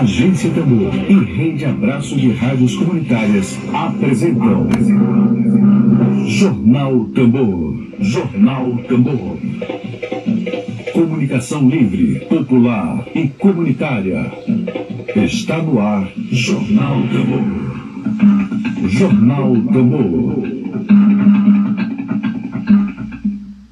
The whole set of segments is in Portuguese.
Agência Tambor e Rede Abraço de Rádios Comunitárias apresentam Jornal Tambor. Jornal Tambor. Comunicação livre, popular e comunitária. Está no ar Jornal Tambor. Jornal Tambor.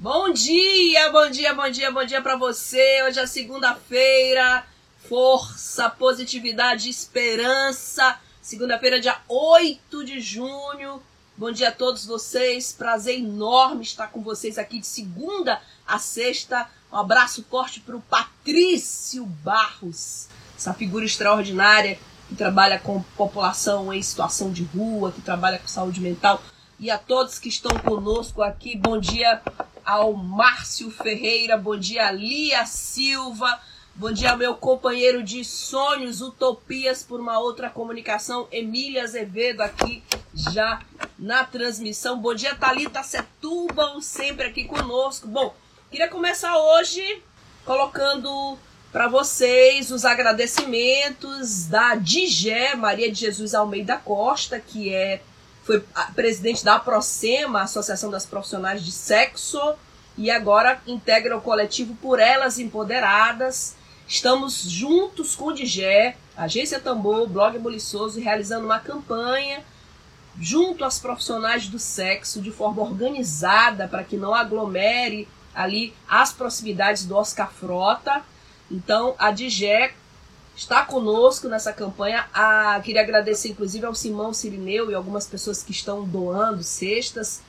Bom dia, bom dia, bom dia, bom dia para você. Hoje é segunda-feira força, positividade, esperança. Segunda-feira, dia 8 de junho. Bom dia a todos vocês. Prazer enorme estar com vocês aqui de segunda a sexta. Um abraço forte para o Patrício Barros, essa figura extraordinária que trabalha com população em situação de rua, que trabalha com saúde mental. E a todos que estão conosco aqui, bom dia ao Márcio Ferreira, bom dia a Lia Silva, Bom dia, meu companheiro de sonhos, utopias por uma outra comunicação, Emília Azevedo aqui já na transmissão. Bom dia, Thalita Setúbal, sempre aqui conosco. Bom, queria começar hoje colocando para vocês os agradecimentos da DIGé, Maria de Jesus Almeida Costa, que é foi presidente da Procema, Associação das Profissionais de Sexo, e agora integra o coletivo Por Elas Empoderadas Estamos juntos com o Digé, Agência Tambor, Blog Buliçoso, realizando uma campanha junto às profissionais do sexo de forma organizada para que não aglomere ali as proximidades do Oscar Frota. Então, a Digé está conosco nessa campanha. Ah, queria agradecer, inclusive, ao Simão Sirineu e algumas pessoas que estão doando cestas.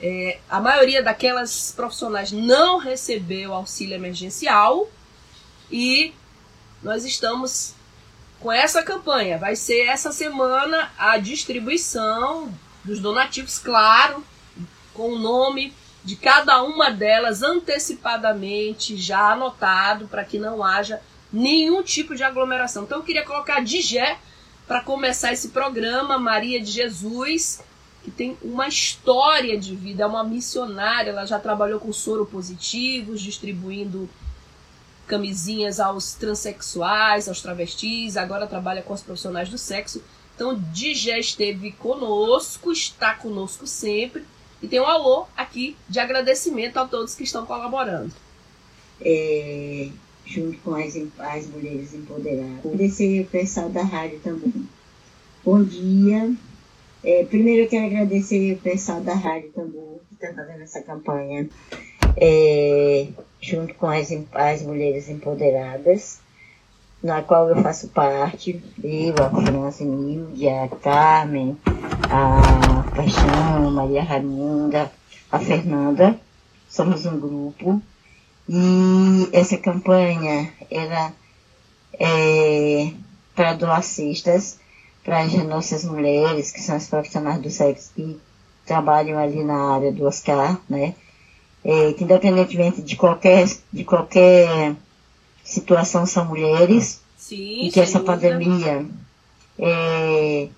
É, a maioria daquelas profissionais não recebeu auxílio emergencial, e nós estamos com essa campanha. Vai ser essa semana a distribuição dos donativos, claro, com o nome de cada uma delas antecipadamente já anotado para que não haja nenhum tipo de aglomeração. Então eu queria colocar a Digé para começar esse programa, Maria de Jesus, que tem uma história de vida, é uma missionária, ela já trabalhou com soro positivos, distribuindo camisinhas aos transexuais, aos travestis, agora trabalha com os profissionais do sexo. Então, Digé esteve conosco, está conosco sempre. E tem um alô aqui de agradecimento a todos que estão colaborando. É, junto com as, as mulheres empoderadas. Agradecer o pessoal da rádio também. Bom dia. É, primeiro eu quero agradecer o pessoal da rádio também que está fazendo essa campanha. É, junto com as, as mulheres empoderadas, na qual eu faço parte, eu, a França Nilde, a Carmen, a Paixão, Maria Raminda, a Fernanda, somos um grupo, e essa campanha era é, para doar cestas para as nossas mulheres, que são as profissionais do sexo que trabalham ali na área do Oscar, né? É, que independentemente de qualquer, de qualquer situação são mulheres, Sim, e que essa pandemia é,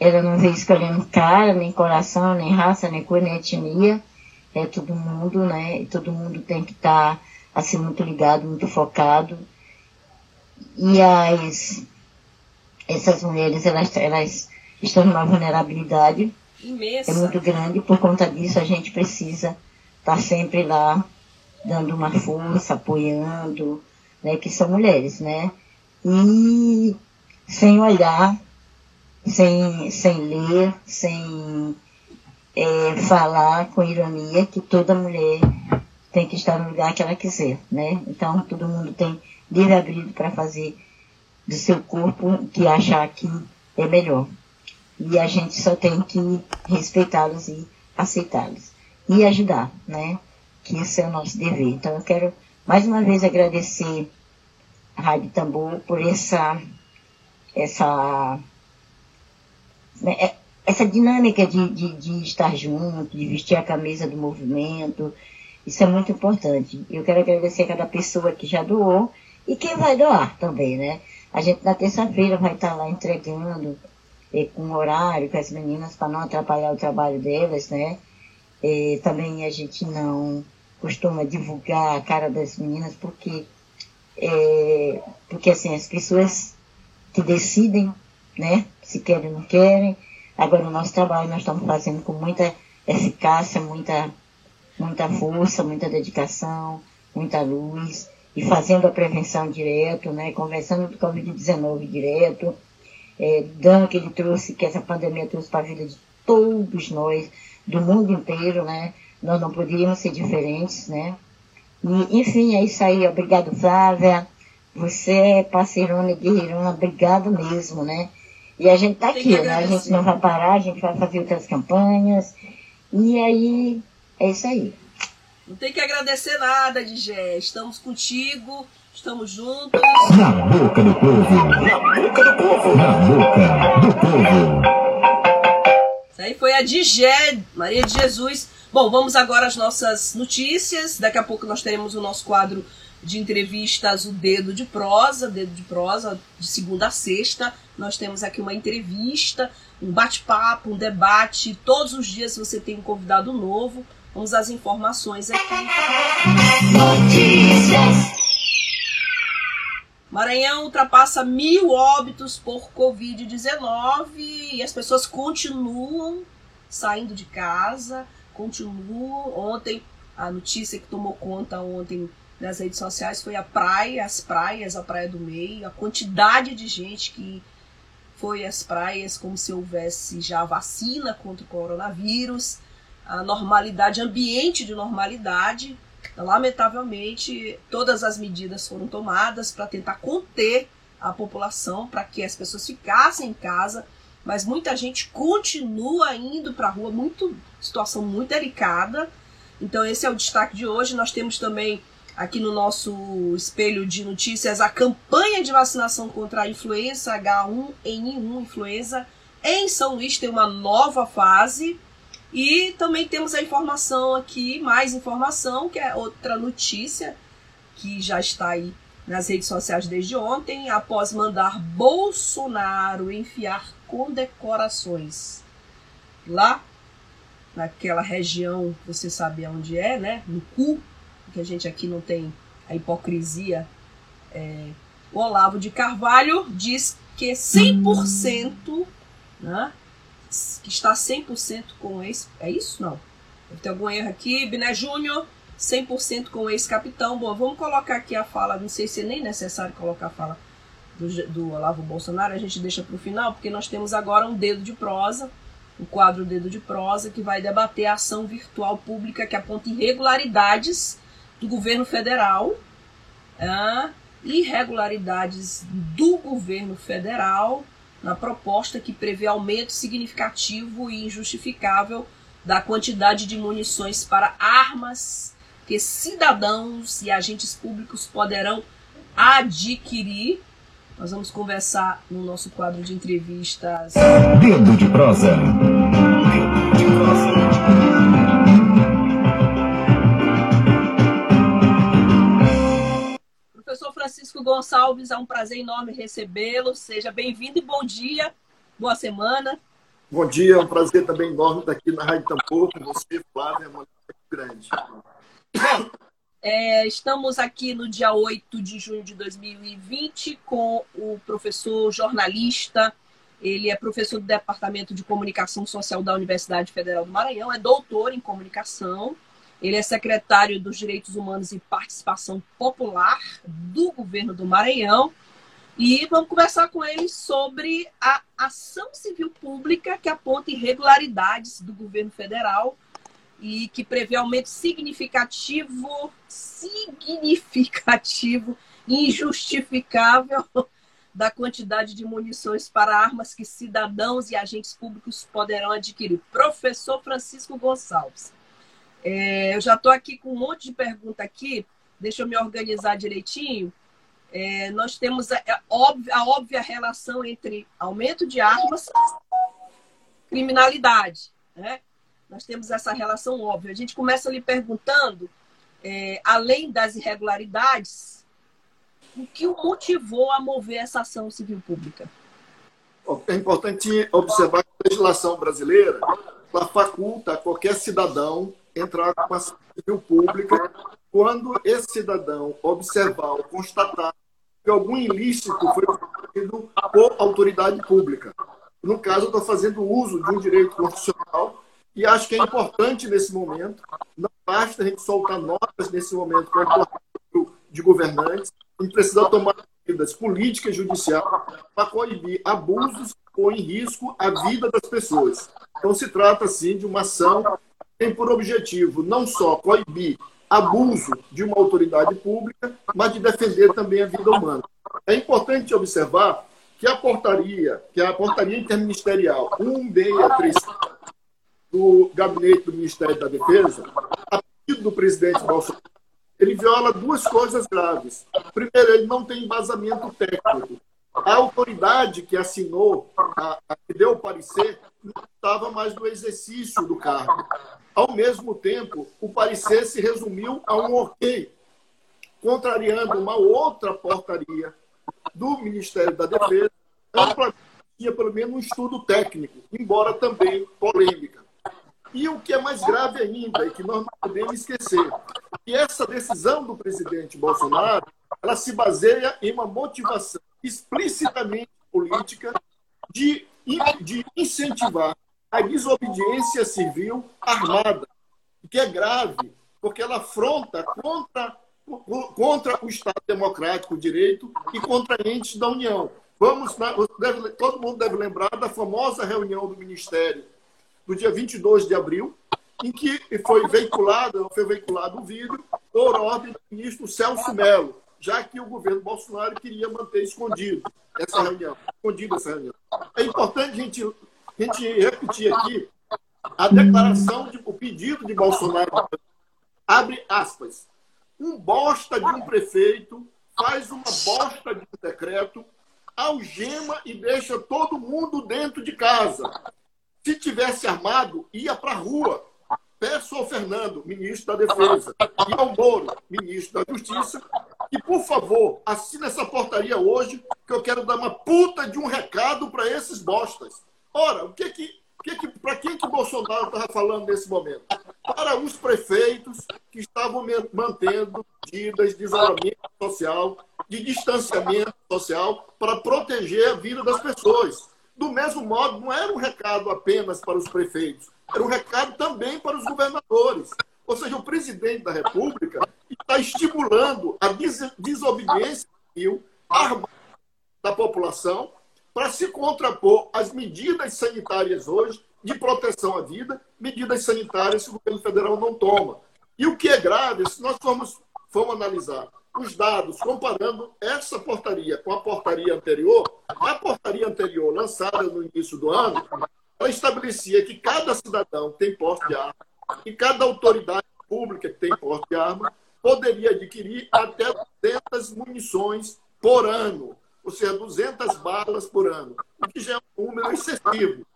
ela não veio escolhendo cara, nem coração, nem raça, nem cor, nem etnia, é todo mundo, né? E todo mundo tem que estar tá, assim muito ligado, muito focado. E as essas mulheres elas, elas estão numa vulnerabilidade Imensa. é muito grande, por conta disso a gente precisa tá sempre lá dando uma força, apoiando, né, que são mulheres, né? E sem olhar, sem, sem ler, sem é, falar com ironia que toda mulher tem que estar no lugar que ela quiser, né? Então todo mundo tem livre abrigo para fazer do seu corpo o que achar que é melhor. E a gente só tem que respeitá-los e aceitá-los e ajudar, né? Que esse é o nosso dever. Então eu quero mais uma vez agradecer a Rádio Tambor por essa essa né, é, essa dinâmica de, de, de estar junto, de vestir a camisa do movimento. Isso é muito importante. Eu quero agradecer a cada pessoa que já doou e quem vai doar também, né? A gente na terça-feira vai estar lá entregando eh, com horário com as meninas para não atrapalhar o trabalho delas, né? É, também a gente não costuma divulgar a cara das meninas porque, é, porque assim, as pessoas que decidem, né, se querem ou não querem. Agora, o nosso trabalho nós estamos fazendo com muita eficácia, muita, muita força, muita dedicação, muita luz, e fazendo a prevenção direto, né, conversando do Covid-19 direto, é, dando que ele trouxe, que essa pandemia trouxe para a vida de todos nós, do mundo inteiro, né, nós não poderíamos ser diferentes, né, e, enfim, é isso aí, obrigado Flávia, você é parceirona e guerreirona, obrigado mesmo, né, e a gente tá aqui, né? A gente não vai parar, a gente vai fazer outras campanhas. E aí, é isso aí. Não tem que agradecer nada, Digé. Estamos contigo, estamos juntos. Na boca do povo. Na boca do povo. Na boca do povo. Foi a Digé, Maria de Jesus. Bom, vamos agora às nossas notícias. Daqui a pouco nós teremos o nosso quadro de entrevistas, o Dedo de Prosa, Dedo de Prosa, de segunda a sexta. Nós temos aqui uma entrevista, um bate-papo, um debate. Todos os dias você tem um convidado novo. Vamos às informações aqui. Notícias. Maranhão ultrapassa mil óbitos por Covid-19 e as pessoas continuam saindo de casa, continuam. Ontem, a notícia que tomou conta ontem nas redes sociais foi a praia, as praias, a Praia do Meio, a quantidade de gente que foi às praias como se houvesse já vacina contra o coronavírus, a normalidade, ambiente de normalidade. Lamentavelmente, todas as medidas foram tomadas para tentar conter a população, para que as pessoas ficassem em casa, mas muita gente continua indo para a rua, muito situação muito delicada. Então esse é o destaque de hoje. Nós temos também aqui no nosso espelho de notícias a campanha de vacinação contra a influenza H1N1, influenza em São Luís tem uma nova fase. E também temos a informação aqui, mais informação, que é outra notícia que já está aí nas redes sociais desde ontem, após mandar Bolsonaro enfiar condecorações lá naquela região, você sabe onde é, né? No cu que a gente aqui não tem a hipocrisia. É, o Olavo de Carvalho diz que 100%, né, que está 100% com ex... É isso? Não. Ter algum erro aqui. Biné Júnior, 100% com ex-capitão. Bom, vamos colocar aqui a fala, não sei se é nem necessário colocar a fala do, do Olavo Bolsonaro, a gente deixa para o final, porque nós temos agora um dedo de prosa, o quadro Dedo de Prosa, que vai debater a ação virtual pública que aponta irregularidades do governo federal, irregularidades do governo federal na proposta que prevê aumento significativo e injustificável da quantidade de munições para armas que cidadãos e agentes públicos poderão adquirir. Nós vamos conversar no nosso quadro de entrevistas. Dedo de prosa. Dedo de prosa. Francisco Gonçalves, é um prazer enorme recebê-lo. Seja bem-vindo e bom dia, boa semana. Bom dia, é um prazer também enorme estar aqui na Rádio Tampou com você, Flávia, é uma muito grande. Bom, é, estamos aqui no dia 8 de junho de 2020 com o professor jornalista, ele é professor do Departamento de Comunicação Social da Universidade Federal do Maranhão, é doutor em comunicação, ele é secretário dos Direitos Humanos e Participação Popular do governo do Maranhão. E vamos conversar com ele sobre a ação civil pública que aponta irregularidades do governo federal e que prevê aumento significativo, significativo, injustificável da quantidade de munições para armas que cidadãos e agentes públicos poderão adquirir. Professor Francisco Gonçalves. É, eu já estou aqui com um monte de pergunta aqui, deixa eu me organizar direitinho. É, nós temos a, óbvia, a óbvia relação entre aumento de armas e criminalidade. Né? Nós temos essa relação óbvia. A gente começa lhe perguntando, é, além das irregularidades, o que o motivou a mover essa ação civil pública? É importante observar que a legislação brasileira ela faculta a qualquer cidadão entrar com a civil pública quando esse cidadão observar ou constatar que algum ilícito foi cometido por autoridade pública. No caso, eu estou fazendo uso de um direito constitucional e acho que é importante nesse momento. Não basta a gente soltar notas nesse momento de governantes. A gente precisa tomar medidas políticas e judiciais para coibir abusos que põem em risco a vida das pessoas. Então, se trata, sim, de uma ação tem por objetivo não só coibir abuso de uma autoridade pública, mas de defender também a vida humana. É importante observar que a portaria, que a portaria interministerial 1635 do gabinete do Ministério da Defesa, a pedido do presidente Bolsonaro, ele viola duas coisas graves. Primeiro, ele não tem embasamento técnico. A autoridade que assinou, a, a que deu o parecer, não estava mais no exercício do cargo. Ao mesmo tempo, o parecer se resumiu a um ok, contrariando uma outra portaria do Ministério da Defesa, amplamente tinha pelo menos um estudo técnico, embora também polêmica. E o que é mais grave ainda, e que nós não podemos esquecer, que essa decisão do presidente Bolsonaro, ela se baseia em uma motivação explicitamente política de, de incentivar a desobediência civil armada, que é grave, porque ela afronta contra, contra o Estado Democrático, direito, e contra entes da União. Vamos, todo mundo deve lembrar da famosa reunião do Ministério do dia 22 de abril, em que foi veiculado, foi veiculado um vídeo por ordem do ministro Celso Melo, já que o governo Bolsonaro queria manter escondido essa reunião, escondido essa reunião. É importante a gente, a gente repetir aqui a declaração, de, o pedido de Bolsonaro, abre aspas, um bosta de um prefeito faz uma bosta de um decreto, algema e deixa todo mundo dentro de casa. Se tivesse armado, ia para a rua. Peço ao Fernando, ministro da Defesa, e ao Moro, ministro da Justiça, que, por favor, assine essa portaria hoje, que eu quero dar uma puta de um recado para esses bostas. Ora, o que que, que, que para quem que Bolsonaro estava falando nesse momento? Para os prefeitos que estavam mantendo medidas de isolamento social, de distanciamento social, para proteger a vida das pessoas. Do mesmo modo, não era um recado apenas para os prefeitos, era um recado também para os governadores. Ou seja, o presidente da República está estimulando a desobediência civil da população para se contrapor às medidas sanitárias hoje de proteção à vida, medidas sanitárias que o governo federal não toma. E o que é grave, se nós formos, formos analisar os dados, comparando essa portaria com a portaria anterior, a portaria anterior, lançada no início do ano, estabelecia que cada cidadão tem porte de arma e cada autoridade pública que tem porte de arma poderia adquirir até 200 munições por ano, ou seja, 200 balas por ano, o que já é um número excessivo.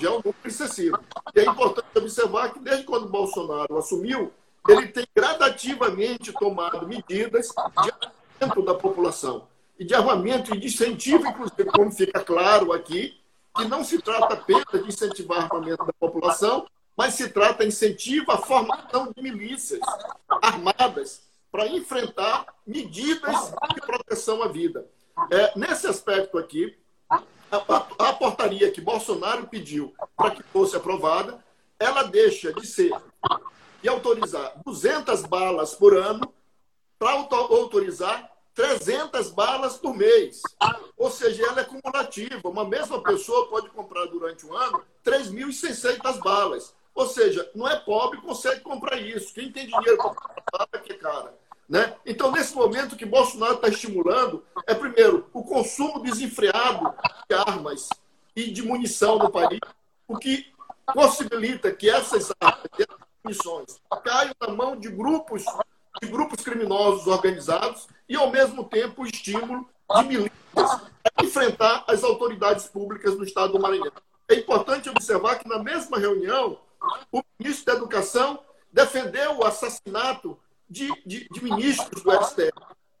Já é um número excessivo. E é importante observar que desde quando Bolsonaro assumiu, ele tem gradativamente tomado medidas de armamento da população. E de armamento e de incentivo, inclusive, como fica claro aqui, que não se trata apenas de incentivar armamento da população, mas se trata de incentivo à formação de milícias armadas para enfrentar medidas de proteção à vida. É, nesse aspecto aqui, a, a, a portaria que Bolsonaro pediu para que fosse aprovada, ela deixa de ser e autorizar 200 balas por ano para autorizar 300 balas por mês. Ou seja, ela é cumulativa. Uma mesma pessoa pode comprar durante um ano 3.600 balas. Ou seja, não é pobre consegue comprar isso. Quem tem dinheiro para comprar bala é que é cara. Né? Então, nesse momento, o que Bolsonaro está estimulando é, primeiro, o consumo desenfreado de armas e de munição no país, o que possibilita que essas armas, missões caiam na mão de grupos, de grupos criminosos organizados e, ao mesmo tempo, o estímulo de milícias a enfrentar as autoridades públicas no estado do Maranhão. É importante observar que, na mesma reunião, o ministro da Educação defendeu o assassinato de, de, de ministros do STF.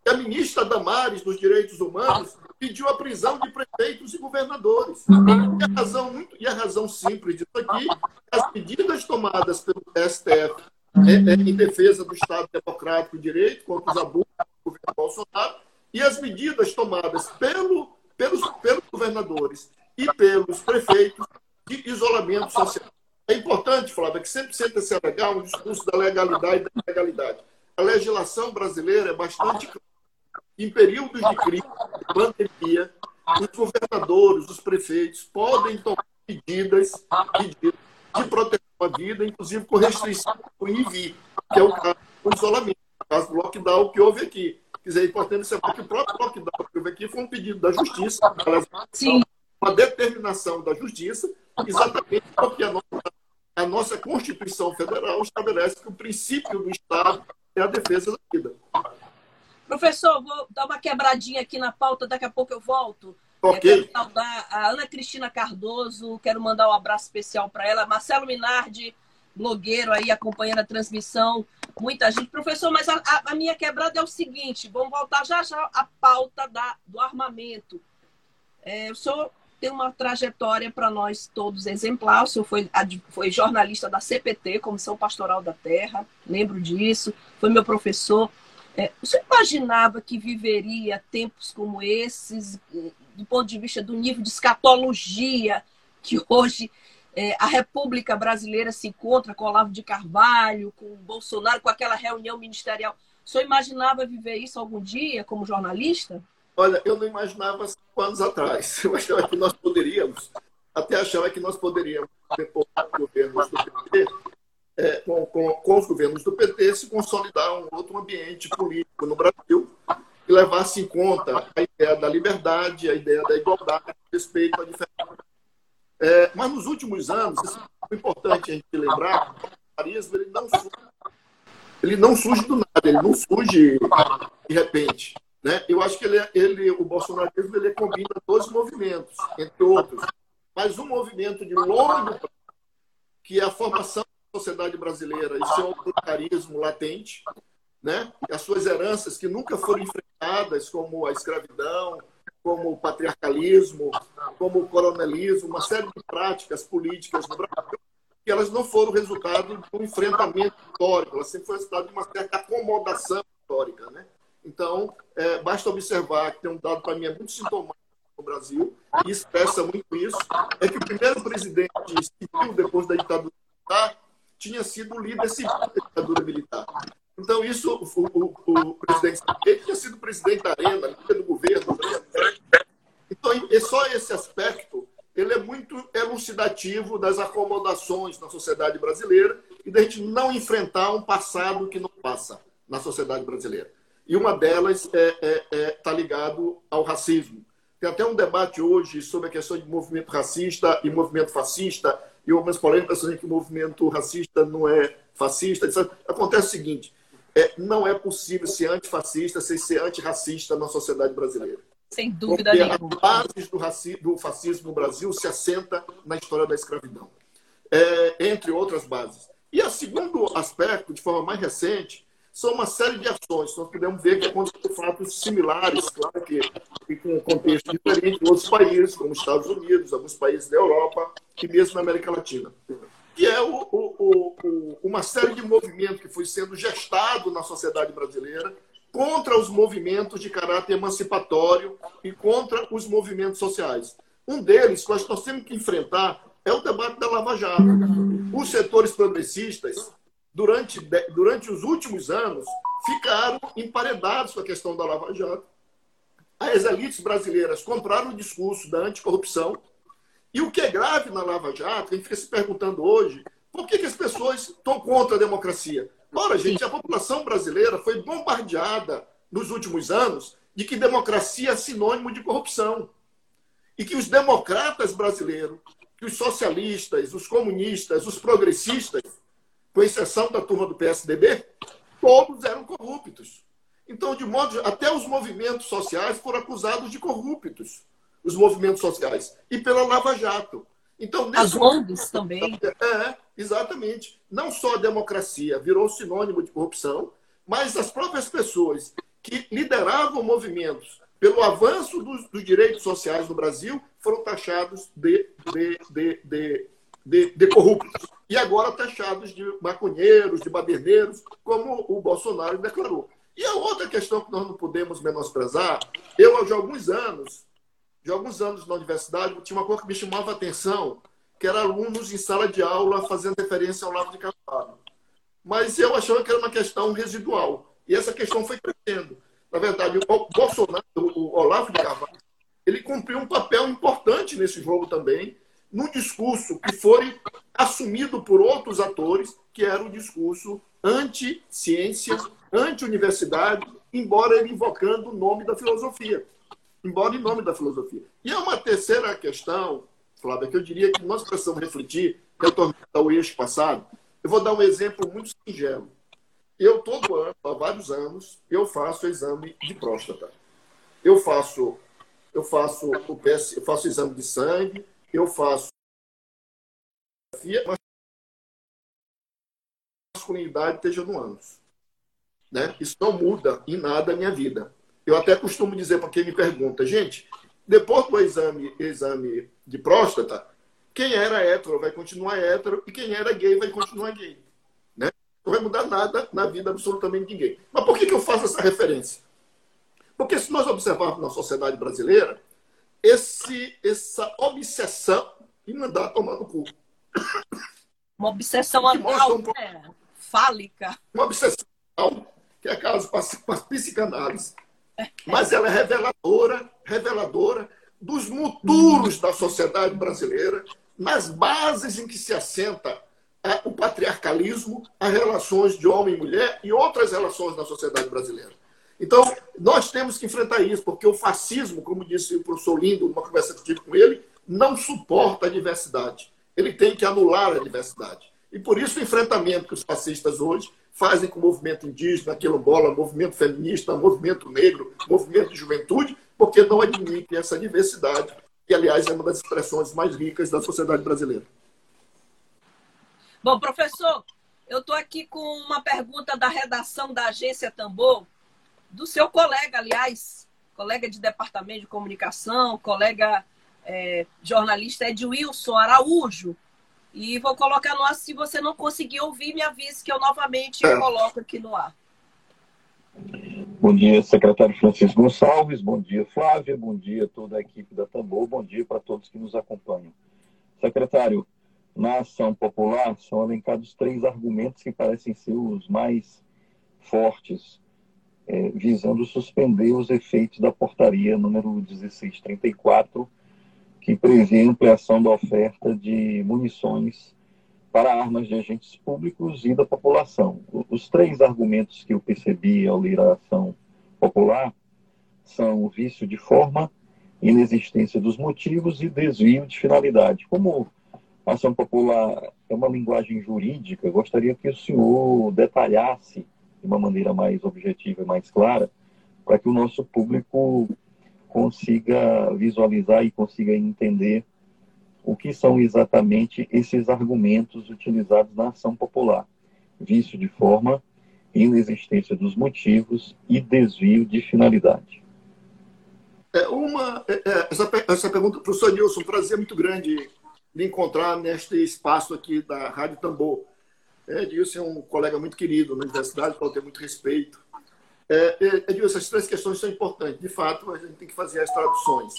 E a ministra Damares, dos Direitos Humanos, pediu a prisão de prefeitos e governadores. E a razão, muito, e a razão simples disso aqui as medidas tomadas pelo STF é, é, em defesa do Estado Democrático e Direito contra os abusos do governo Bolsonaro e as medidas tomadas pelo, pelos, pelos governadores e pelos prefeitos de isolamento social. É importante, Flávia, que sempre senta se alegar um discurso da legalidade e da legalidade. A legislação brasileira é bastante clara. Em períodos de crise, de pandemia, os governadores, os prefeitos podem tomar medidas, medidas de proteção à vida, inclusive com restrição do envio, que é o caso do isolamento, o caso do lockdown que houve aqui. Quer dizer, é importante saber que o próprio lockdown que houve aqui foi um pedido da Justiça, Sim. uma determinação da Justiça, exatamente porque a nossa, a nossa Constituição Federal estabelece que o princípio do Estado é a defesa da vida. Professor, vou dar uma quebradinha aqui na pauta, daqui a pouco eu volto. Ok. Quero saudar a Ana Cristina Cardoso, quero mandar um abraço especial para ela. Marcelo Minardi, blogueiro aí acompanhando a transmissão. Muita gente. Professor, mas a, a- minha quebrada é o seguinte: vamos voltar já já à pauta da, do armamento. É, o senhor tem uma trajetória para nós todos exemplar. O senhor foi, foi jornalista da CPT, Comissão Pastoral da Terra, lembro disso, foi meu professor. É, o senhor imaginava que viveria tempos como esses, do ponto de vista do nível de escatologia que hoje eh, a República Brasileira se encontra com Olavo de Carvalho, com Bolsonaro, com aquela reunião ministerial? O senhor imaginava viver isso algum dia como jornalista? Olha, eu não imaginava cinco anos atrás. Eu achava que nós poderíamos, até achava que nós poderíamos, depois dos governos do PT, é, com, com, com os governos do PT, se consolidar um outro ambiente político no Brasil que levasse em conta a ideia da liberdade, a ideia da igualdade, respeito à diferença. É, mas nos últimos anos, isso é importante a gente lembrar, o bolsonarismo ele não surge, ele não surge do nada, ele não surge de repente. Né? Eu acho que ele, é- ele, o bolsonarismo ele combina dois movimentos, entre outros. Mas um movimento de longo prazo, que é a formação da sociedade brasileira e seu autoritarismo latente, né? As suas heranças que nunca foram enfrentadas, como a escravidão, como o patriarcalismo, como o coronelismo, uma série de práticas políticas no Brasil, que elas não foram resultado de um enfrentamento histórico, elas sempre foram resultado de uma certa acomodação histórica. Né? Então, é, basta observar que tem um dado para mim é muito sintomático no Brasil, e expressa muito isso, é que o primeiro presidente civil, depois da ditadura militar, tinha sido o líder civil da ditadura militar. Então, isso, o, o, o presidente Sarney tinha sido presidente da Arena, do governo. né? Então, é só esse aspecto, ele é muito elucidativo das acomodações na sociedade brasileira e da gente não enfrentar um passado que não passa na sociedade brasileira. E uma delas está é, é, tá ligado ao racismo. Tem até um debate hoje sobre a questão de movimento racista e movimento fascista, e algumas polêmicas dizem que o movimento racista não é fascista. Acontece o seguinte: é, não é possível ser antifascista sem ser antirracista na sociedade brasileira. Sem dúvida Porque nenhuma. as bases do, raci- do fascismo no Brasil se assenta na história da escravidão, é, entre outras bases. E o segundo aspecto, de forma mais recente, são uma série de ações. Nós podemos ver que acontecem fatos similares, claro que, que com um contexto diferente em outros países, como os Estados Unidos, alguns países da Europa e mesmo na América Latina. Que é o, o- o- uma série de movimentos que foi sendo gestado na sociedade brasileira contra os movimentos de caráter emancipatório e contra os movimentos sociais. Um deles, que nós temos que enfrentar, é o debate da Lava Jato. Os setores progressistas, durante, durante os últimos anos, ficaram emparedados com a questão da Lava Jato. As elites brasileiras compraram o discurso da anticorrupção. E o que é grave na Lava Jato, a gente fica se perguntando hoje, por que, que as pessoas estão contra a democracia? Ora, gente, a população brasileira foi bombardeada nos últimos anos de que democracia é sinônimo de corrupção. E que os democratas brasileiros, que os socialistas, os comunistas, os progressistas, com exceção da turma do PSDB, todos eram corruptos. Então, de modo até os movimentos sociais foram acusados de corruptos, os movimentos sociais, e pela Lava Jato. Então, As ONGs também. é, exatamente. Não só a democracia virou sinônimo de corrupção, mas as próprias pessoas que lideravam movimentos pelo avanço dos, dos direitos sociais no Brasil foram taxados de, de, de, de, de, de corruptos. E agora taxados de maconheiros, de baderneiros, como o Bolsonaro declarou. E a outra questão que nós não podemos menosprezar, eu, há alguns anos, de alguns anos na universidade, tinha uma coisa que me chamava a atenção, que era alunos em sala de aula fazendo referência ao Lavo de Carvalho. Mas eu achava que era uma questão residual. E essa questão foi crescendo. Na verdade, o Bolsonaro, o Olavo de Carvalho, ele cumpriu um papel importante nesse jogo também, num discurso que foi assumido por outros atores, que era o discurso anti-ciência, anti-universidade, embora ele invocando o nome da filosofia. Embora em nome da filosofia. E há uma terceira questão, Flávia, que eu diria que nós precisamos refletir, retornando ao eixo passado. Eu vou dar um exemplo muito singelo. Eu, todo ano, há vários anos, eu faço exame de próstata. Eu faço, eu faço o PS, eu faço exame de sangue, eu faço masculinidade esteja no ânus. Né? Isso não muda em nada a minha vida. Eu até costumo dizer para quem me pergunta, gente, depois do exame, exame de próstata, quem era hétero vai continuar hétero e quem era gay vai continuar gay. Né? Não vai mudar nada na vida absolutamente de ninguém. Mas por que, que eu faço essa referência? Porque se nós observarmos na sociedade brasileira, esse, essa obsessão em mandar tomar no cu. Uma obsessão anal, um... né? fálica. Uma obsessão que é caso para psicanálise. Mas ela é reveladora, reveladora dos muturos da sociedade brasileira, nas bases em que se assenta é, o patriarcalismo, as relações de homem e mulher e outras relações na sociedade brasileira. Então, nós temos que enfrentar isso, porque o fascismo, como disse o professor Lindo, numa conversa que tive com ele, não suporta a diversidade. Ele tem que anular a diversidade. E por isso o enfrentamento que os fascistas hoje fazem com o movimento indígena, quilombola, movimento feminista, movimento negro, movimento de juventude, porque não admitem essa diversidade, que, aliás, é uma das expressões mais ricas da sociedade brasileira. Bom, professor, eu estou aqui com uma pergunta da redação da Agência Tambor, do seu colega, aliás, colega de departamento de comunicação, colega é, jornalista Edwilson Araújo. E vou colocar no ar. Se você não conseguir ouvir, me avise que eu novamente é. coloco aqui no ar. Bom dia, secretário Francisco Gonçalves. Bom dia, Flávia. Bom dia a toda a equipe da Tambor. Bom dia para todos que nos acompanham. Secretário, na ação popular são elencados três argumentos que parecem ser os mais fortes, é, visando suspender os efeitos da portaria número 1634 que prevê ampliação da oferta de munições para armas de agentes públicos e da população. Os três argumentos que eu percebi ao ler a ação popular são o vício de forma, inexistência dos motivos e desvio de finalidade. Como a ação popular é uma linguagem jurídica, gostaria que o senhor detalhasse de uma maneira mais objetiva e mais clara, para que o nosso público consiga visualizar e consiga entender o que são exatamente esses argumentos utilizados na ação popular: vício de forma, inexistência dos motivos e desvio de finalidade. É uma, é, é essa, essa pergunta, professor Nilson, prazer muito grande me encontrar neste espaço aqui da Rádio Tambor. É, Nilson é um colega muito querido na universidade, eu tenho muito respeito. É, Edil, essas três questões são importantes. De fato, a gente tem que fazer as traduções.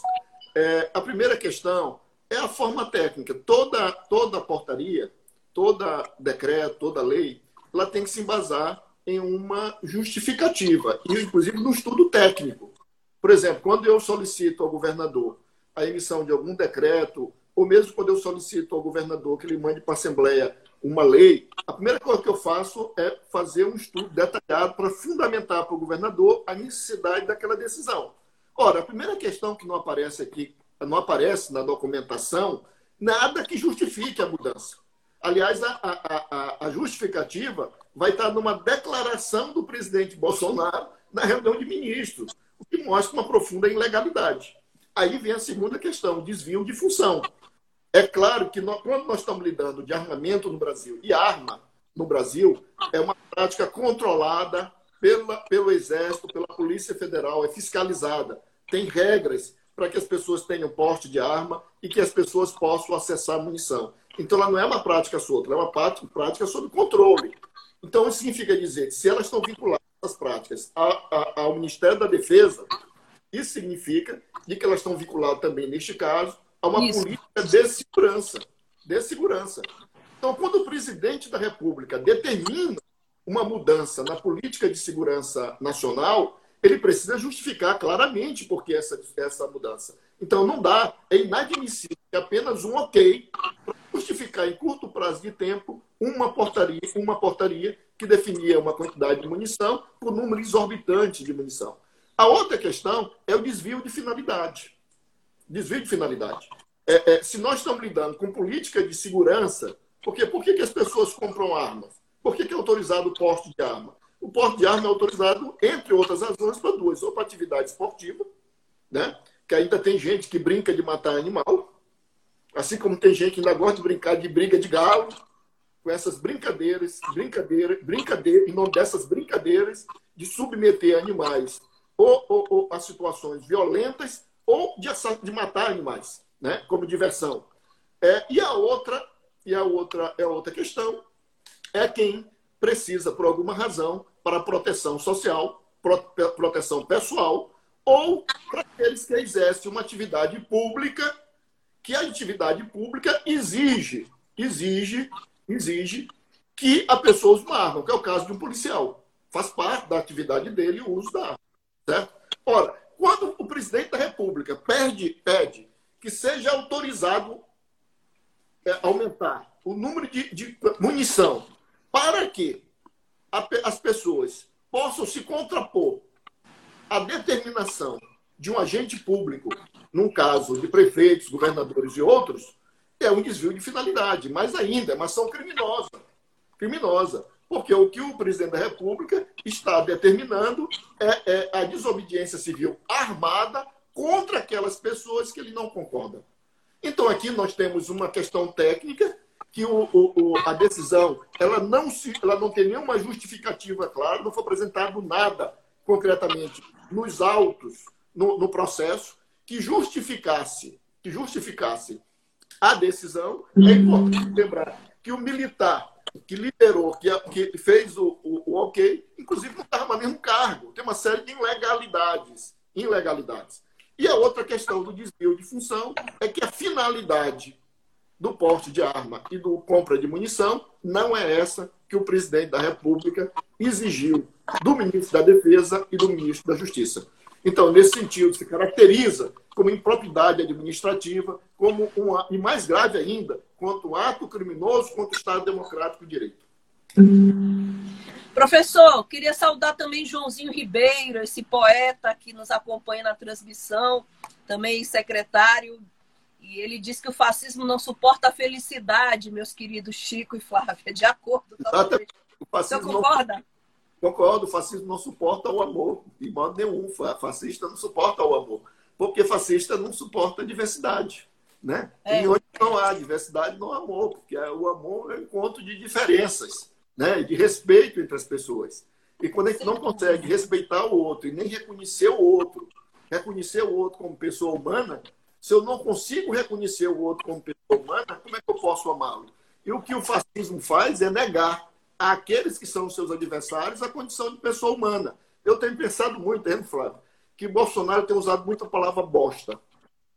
É, a primeira questão é a forma técnica. Toda, toda portaria, toda decreto, toda lei, ela tem que se embasar em uma justificativa, e inclusive no estudo técnico. Por exemplo, quando eu solicito ao governador a emissão de algum decreto, ou mesmo quando eu solicito ao governador que ele mande para a Assembleia uma lei, a primeira coisa que eu faço é fazer um estudo detalhado para fundamentar para o governador a necessidade daquela decisão. Ora, a primeira questão que não aparece aqui, não aparece na documentação, nada que justifique a mudança. Aliás, a, a, a, a justificativa vai estar numa declaração do presidente Bolsonaro na reunião de ministros, o que mostra uma profunda ilegalidade. Aí vem a segunda questão, desvio de função. É claro que nós, quando nós estamos lidando de armamento no Brasil e arma no Brasil, é uma prática controlada pela, pelo Exército, pela Polícia Federal, é fiscalizada. Tem regras para que as pessoas tenham porte de arma e que as pessoas possam acessar munição. Então, ela não é uma prática solta, ela é uma prática, sob controle. Então, isso significa dizer que se elas estão vinculadas, as práticas, ao Ministério da Defesa, isso significa que elas estão vinculadas também, neste caso, a uma Isso. política de segurança. De segurança. Então, quando o presidente da República determina uma mudança na política de segurança nacional, ele precisa justificar claramente por que essa, essa mudança. Então, não dá, é inadmissível que apenas um ok para justificar em curto prazo de tempo uma portaria, uma portaria que definia uma quantidade de munição por número exorbitante de munição. A outra questão é o desvio de finalidade. Desvio de finalidade. É, é, se nós estamos lidando com política de segurança, porque por que, que as pessoas compram armas? Por que, que é autorizado o porte de arma? O porte de arma é autorizado, entre outras razões, para duas: ou para atividade esportiva, né? que ainda tem gente que brinca de matar animal, assim como tem gente que ainda gosta de brincar de briga de galo, com essas brincadeiras, brincadeira, brincadeira, em nome dessas brincadeiras de submeter animais ou, ou, ou a situações violentas ou de, de matar animais, né? como diversão. É, e a outra e a outra é outra questão é quem precisa por alguma razão para proteção social, proteção pessoal, ou para aqueles que exercem uma atividade pública, que a atividade pública exige, exige, exige que a pessoa use uma arma, que é o caso de um policial. Faz parte da atividade dele o uso da arma. Certo? Ora, quando o presidente da República pede, pede que seja autorizado é, aumentar o número de, de munição para que as pessoas possam se contrapor à determinação de um agente público, num caso de prefeitos, governadores e outros, é um desvio de finalidade. Mais ainda, é uma ação criminosa. Criminosa. Porque o que o presidente da República está determinando é, é a desobediência civil armada contra aquelas pessoas que ele não concorda. Então, aqui nós temos uma questão técnica que o, o, a decisão ela não, se, ela não tem nenhuma justificativa clara, não foi apresentado nada concretamente nos autos, no, no processo, que justificasse, que justificasse a decisão. É importante lembrar que o militar que liderou, que, que fez o, o, o ok, inclusive não estava no mesmo cargo. Tem uma série de ilegalidades. ilegalidades. E a outra questão do desvio de função é que a finalidade do porte de arma e do compra de munição não é essa que o presidente da República exigiu do ministro da Defesa e do ministro da Justiça. Então, nesse sentido, se caracteriza como impropriedade administrativa, como um, e mais grave ainda, quanto ato criminoso contra o Estado Democrático de Direito. Professor, queria saudar também Joãozinho Ribeiro, esse poeta que nos acompanha na transmissão, também secretário e ele diz que o fascismo não suporta a felicidade, meus queridos Chico e Flávia. De acordo. Exatamente. O fascismo Você concorda? Concordo, o fascismo não suporta o amor, de modo nenhum. Fascista não suporta o amor. Porque fascista não suporta a diversidade. Né? É. E onde não há diversidade, não há amor, porque o amor é um encontro de diferenças, né? de respeito entre as pessoas. E quando a gente não consegue respeitar o outro e nem reconhecer o outro, reconhecer o outro como pessoa humana, se eu não consigo reconhecer o outro como pessoa humana, como é que eu posso amá-lo? E o que o fascismo faz é negar àqueles que são seus adversários a condição de pessoa humana. Eu tenho pensado muito, hein, Flávio, que Bolsonaro tem usado muito a palavra bosta.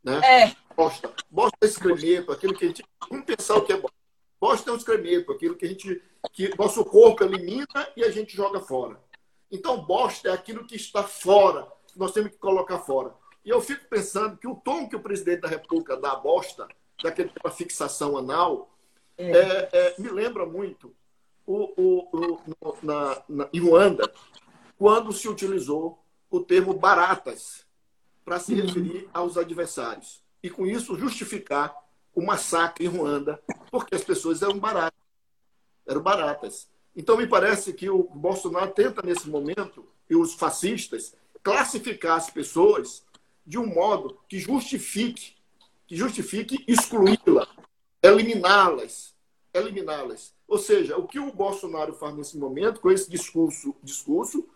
Né? É. Bosta. Bosta é excremento, aquilo que a gente. Vamos pensar o que é bosta. Bosta é um excremento, aquilo que a gente. que nosso corpo elimina e a gente joga fora. Então, bosta é aquilo que está fora, que nós temos que colocar fora. E eu fico pensando que o tom que o presidente da República dá à bosta, daquela fixação anal, é. É, é, me lembra muito o, o, o na, na, em Ruanda, quando se utilizou o termo baratas para se uhum. referir aos adversários. E com isso justificar o massacre em Ruanda, porque as pessoas eram baratas. Eram baratas. Então, me parece que o Bolsonaro tenta, nesse momento, e os fascistas, classificar as pessoas de um modo que justifique, que justifique excluí-la, eliminá-las, eliminá-las. Ou seja, o que o Bolsonaro faz nesse momento com esse discurso, discurso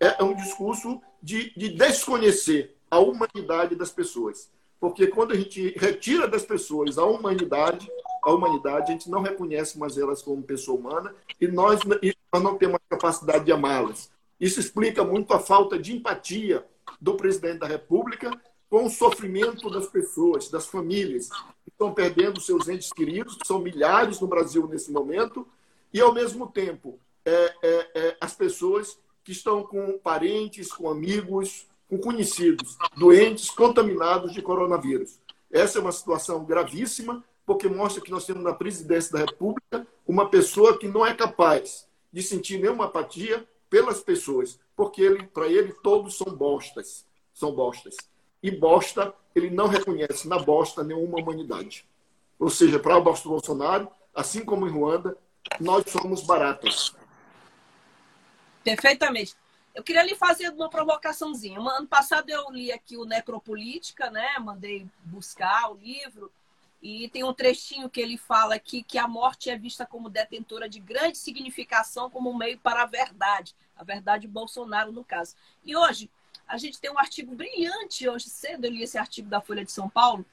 é um discurso de, de desconhecer a humanidade das pessoas. Porque quando a gente retira das pessoas a humanidade, a humanidade, a gente não reconhece mais elas como pessoa humana e nós, e nós não temos a capacidade de amá-las. Isso explica muito a falta de empatia do presidente da República com o sofrimento das pessoas, das famílias, que estão perdendo seus entes queridos, que são milhares no Brasil nesse momento, e, ao mesmo tempo, é, é, é, as pessoas que estão com parentes, com amigos, com conhecidos doentes, contaminados de coronavírus. Essa é uma situação gravíssima, porque mostra que nós temos na presidência da República uma pessoa que não é capaz de sentir nenhuma apatia pelas pessoas, porque ele, para ele todos são bostas, são bostas. E bosta, ele não reconhece na bosta nenhuma humanidade. Ou seja, para o Bolsonaro, assim como em Ruanda, nós somos baratas. Perfeitamente. Eu queria lhe fazer uma provocaçãozinha. Ano passado eu li aqui o Necropolítica, né? Mandei buscar o livro. E tem um trechinho que ele fala aqui que a morte é vista como detentora de grande significação, como um meio para a verdade. A verdade Bolsonaro, no caso. E hoje, a gente tem um artigo brilhante, hoje cedo eu li esse artigo da Folha de São Paulo,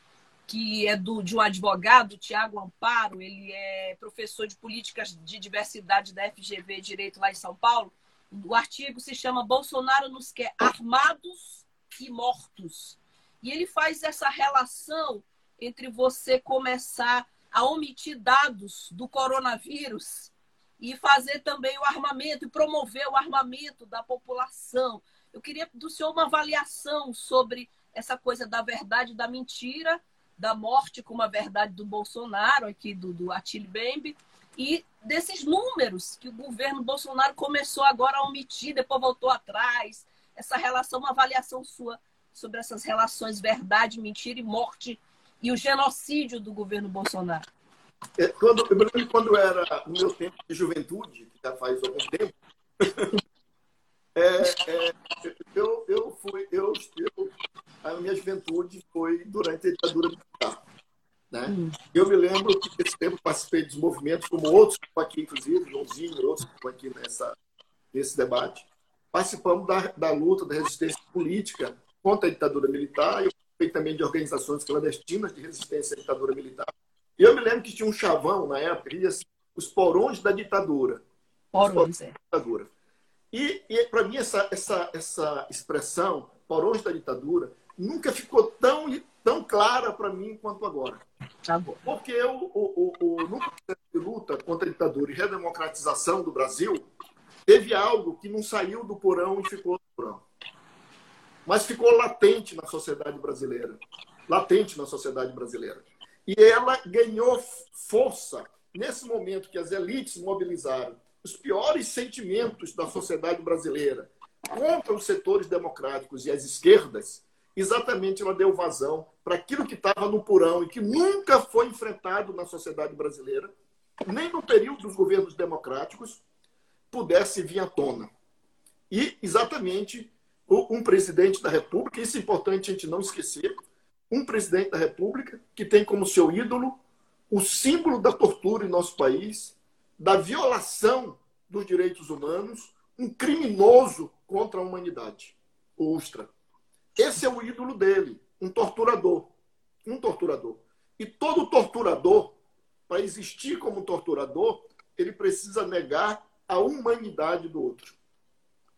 que é do, de um advogado, Tiago Amparo, ele é professor de políticas de diversidade da FGV Direito lá em São Paulo. O artigo se chama Bolsonaro nos quer armados e mortos. E ele faz essa relação entre você começar a omitir dados do coronavírus e fazer também o armamento e promover o armamento da população. Eu queria do senhor uma avaliação sobre essa coisa da verdade da mentira, da morte como a verdade do Bolsonaro, aqui do, do Bembe, e desses números que o governo Bolsonaro começou agora a omitir, depois voltou atrás. Essa relação, uma avaliação sua sobre essas relações verdade, mentira e morte e o genocídio do governo Bolsonaro. É, quando, eu lembro quando era no meu tempo de juventude, que já faz algum tempo, é, é, eu, eu fui, eu, eu, a minha juventude foi durante a ditadura militar. Né? Hum. Eu me lembro que nesse tempo participei dos movimentos, como outros aqui, inclusive, Joãozinho e outros que estão aqui nessa, nesse debate. Participamos da, da luta, da resistência política contra a ditadura militar. Eu participei também de organizações clandestinas de resistência à ditadura militar. E eu me lembro que tinha um chavão na época, que assim, os porões da ditadura. Porões, é. ditadura. E, e para mim, essa, essa, essa expressão, porões da ditadura, nunca ficou tão tão clara para mim quanto agora. Tá Porque o, o, o, no processo de luta contra a ditadura e redemocratização do Brasil, teve algo que não saiu do porão e ficou no porão. Mas ficou latente na sociedade brasileira. Latente na sociedade brasileira. E ela ganhou força nesse momento que as elites mobilizaram os piores sentimentos da sociedade brasileira contra os setores democráticos e as esquerdas exatamente ela deu vazão para aquilo que estava no porão e que nunca foi enfrentado na sociedade brasileira, nem no período dos governos democráticos, pudesse vir à tona. E exatamente um presidente da República, isso é importante a gente não esquecer, um presidente da República que tem como seu ídolo o símbolo da tortura em nosso país, da violação dos direitos humanos, um criminoso contra a humanidade, o Ustra. Esse é o ídolo dele, um torturador. Um torturador. E todo torturador, para existir como torturador, ele precisa negar a humanidade do outro.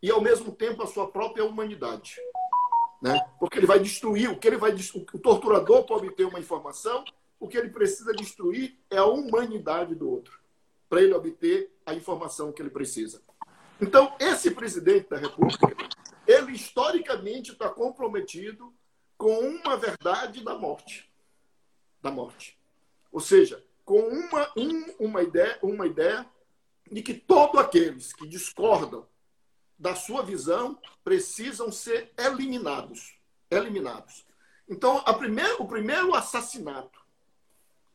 E, ao mesmo tempo, a sua própria humanidade. Né? Porque ele vai destruir, o que ele vai o torturador pode ter uma informação, o que ele precisa destruir é a humanidade do outro, para ele obter a informação que ele precisa. Então, esse presidente da República, ele historicamente está comprometido com uma verdade da morte. Da morte. Ou seja, com uma, um, uma, ideia, uma ideia de que todos aqueles que discordam da sua visão precisam ser eliminados. Eliminados. Então, primeira, o primeiro assassinato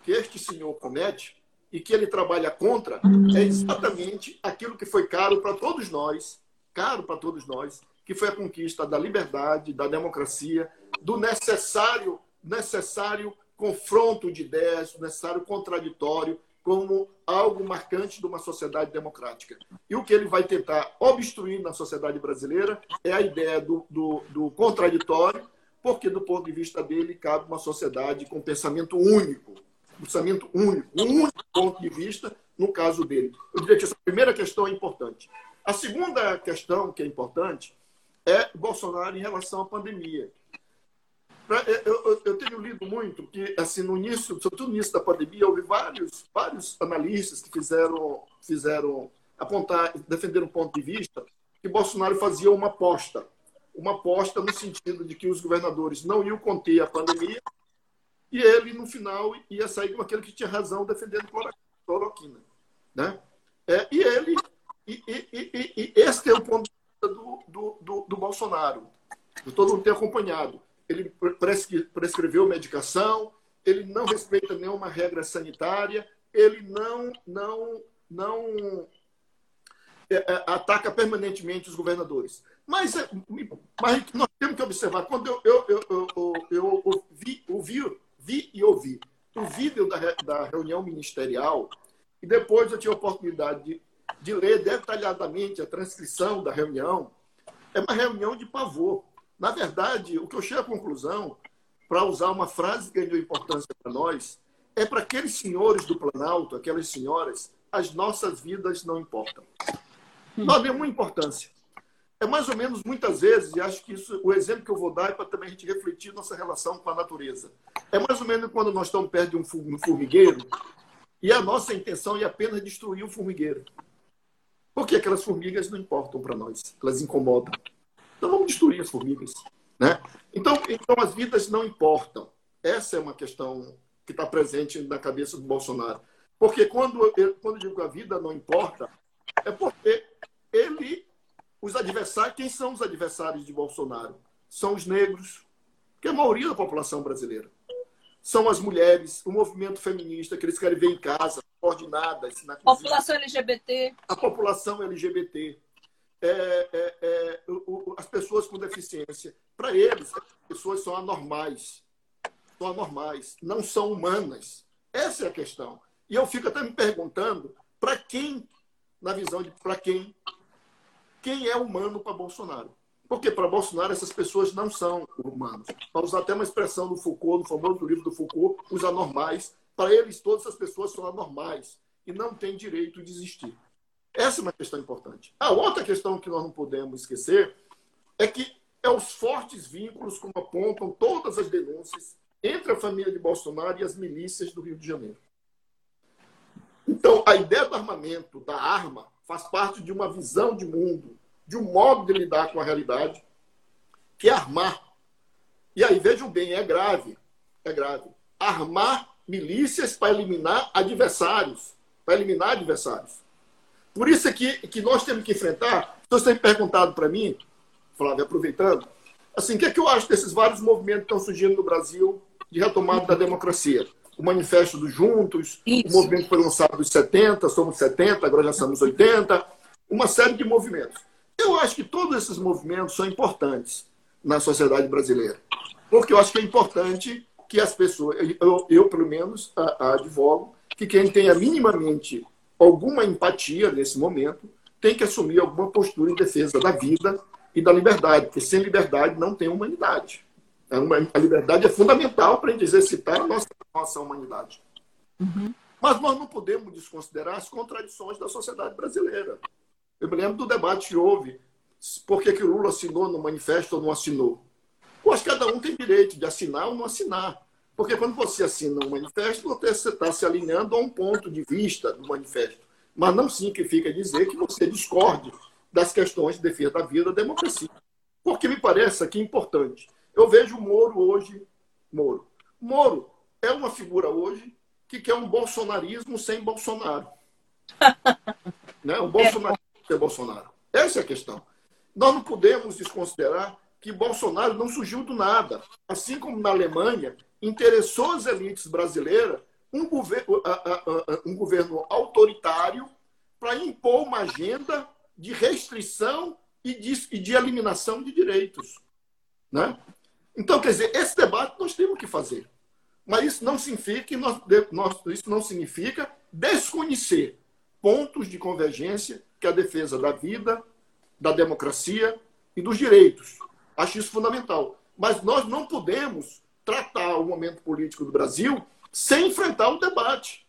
que este senhor comete e que ele trabalha contra é exatamente aquilo que foi caro para todos nós, caro para todos nós, que foi a conquista da liberdade, da democracia, do necessário, necessário confronto de ideias, do necessário contraditório, como algo marcante de uma sociedade democrática. E o que ele vai tentar obstruir na sociedade brasileira é a ideia do, do, do contraditório, porque, do ponto de vista dele, cabe uma sociedade com pensamento único, pensamento único, um único ponto de vista, no caso dele. Eu diria que essa primeira questão é importante. A segunda questão que é importante é Bolsonaro em relação à pandemia. eu, eu, eu, tenho lido muito que, assim, no início, sobretudo no início da pandemia, houve vários, vários analistas que fizeram, fizeram apontar, defender um ponto de vista que Bolsonaro fazia uma aposta. Uma aposta no sentido de que os governadores não iam conter a pandemia e ele, no final, ia sair com aquele que tinha razão defendendo cloroquina. Né? É, e ele, e, e, e, e, esse é o ponto do, do, do, do Bolsonaro, que todo mundo tem acompanhado. Ele prescreveu medicação, ele não respeita nenhuma regra sanitária, ele não, não, não é, é, ataca permanentemente os governadores. Mas, é, mas nós temos que observar, quando eu, eu, eu, eu, eu ouvi, ouvi, vi e ouvi o vídeo da, da reunião ministerial, e depois eu tive a oportunidade de, de ler detalhadamente a transcrição da reunião. É uma reunião de pavor. Na verdade, o que eu chego à conclusão, para usar uma frase que ganhou importância para nós, é para aqueles senhores do Planalto, aquelas senhoras, as nossas vidas não importam. Não nenhuma importância. É mais ou menos muitas vezes, e acho que isso, o exemplo que eu vou dar é para também a gente refletir nossa relação com a natureza. É mais ou menos quando nós estamos perto de um formigueiro e a nossa intenção é apenas destruir o formigueiro. Porque aquelas formigas não importam para nós, elas incomodam. Então vamos destruir as formigas. Né? Então, então as vidas não importam. Essa é uma questão que está presente na cabeça do Bolsonaro. Porque quando eu, quando eu digo que a vida não importa, é porque ele, os adversários, quem são os adversários de Bolsonaro? São os negros, que é a maioria da população brasileira são as mulheres, o movimento feminista, que eles querem ver em casa, coordenadas. Na população LGBT. A população LGBT. É, é, é, o, as pessoas com deficiência. Para eles, as pessoas são anormais. São anormais, não são humanas. Essa é a questão. E eu fico até me perguntando para quem, na visão de para quem, quem é humano para Bolsonaro. Porque para Bolsonaro essas pessoas não são humanos. Para usar até uma expressão do Foucault, no famoso livro do Foucault, os anormais, para eles todas as pessoas são anormais e não têm direito de existir. Essa é uma questão importante. A outra questão que nós não podemos esquecer é que é os fortes vínculos, como apontam todas as denúncias, entre a família de Bolsonaro e as milícias do Rio de Janeiro. Então, a ideia do armamento, da arma, faz parte de uma visão de mundo de um modo de lidar com a realidade, que é armar. E aí, vejam bem, é grave. É grave. Armar milícias para eliminar adversários. Para eliminar adversários. Por isso é que, que nós temos que enfrentar. Vocês têm perguntado para mim, Flávio, aproveitando, assim, o que é que eu acho desses vários movimentos que estão surgindo no Brasil de retomada da democracia? O Manifesto dos Juntos, Isso. o movimento foi lançado nos 70, somos 70, agora já somos 80, uma série de movimentos. Eu acho que todos esses movimentos são importantes na sociedade brasileira. Porque eu acho que é importante que as pessoas, eu, eu pelo menos, a, a advogo, que quem tenha minimamente alguma empatia nesse momento tem que assumir alguma postura em defesa da vida e da liberdade, porque sem liberdade não tem humanidade. É a liberdade é fundamental para a gente exercitar a nossa, nossa humanidade. Uhum. Mas nós não podemos desconsiderar as contradições da sociedade brasileira. Eu me lembro do debate que houve, por que, que o Lula assinou no manifesto ou não assinou. Que cada um tem direito de assinar ou não assinar. Porque quando você assina um manifesto, você está se alinhando a um ponto de vista do manifesto. Mas não significa dizer que você discorde das questões de defesa da vida da democracia. Porque me parece aqui importante. Eu vejo o Moro hoje. Moro. Moro é uma figura hoje que quer um bolsonarismo sem Bolsonaro. né? Um bolsonarismo ser Bolsonaro. Essa é a questão. Nós não podemos desconsiderar que Bolsonaro não surgiu do nada. Assim como na Alemanha, interessou as elites brasileiras um governo, um governo autoritário para impor uma agenda de restrição e de, e de eliminação de direitos. Né? Então, quer dizer, esse debate nós temos que fazer. Mas isso não significa, nós, nós, isso não significa desconhecer pontos de convergência que é a defesa da vida, da democracia e dos direitos. Acho isso fundamental. Mas nós não podemos tratar o momento político do Brasil sem enfrentar o debate.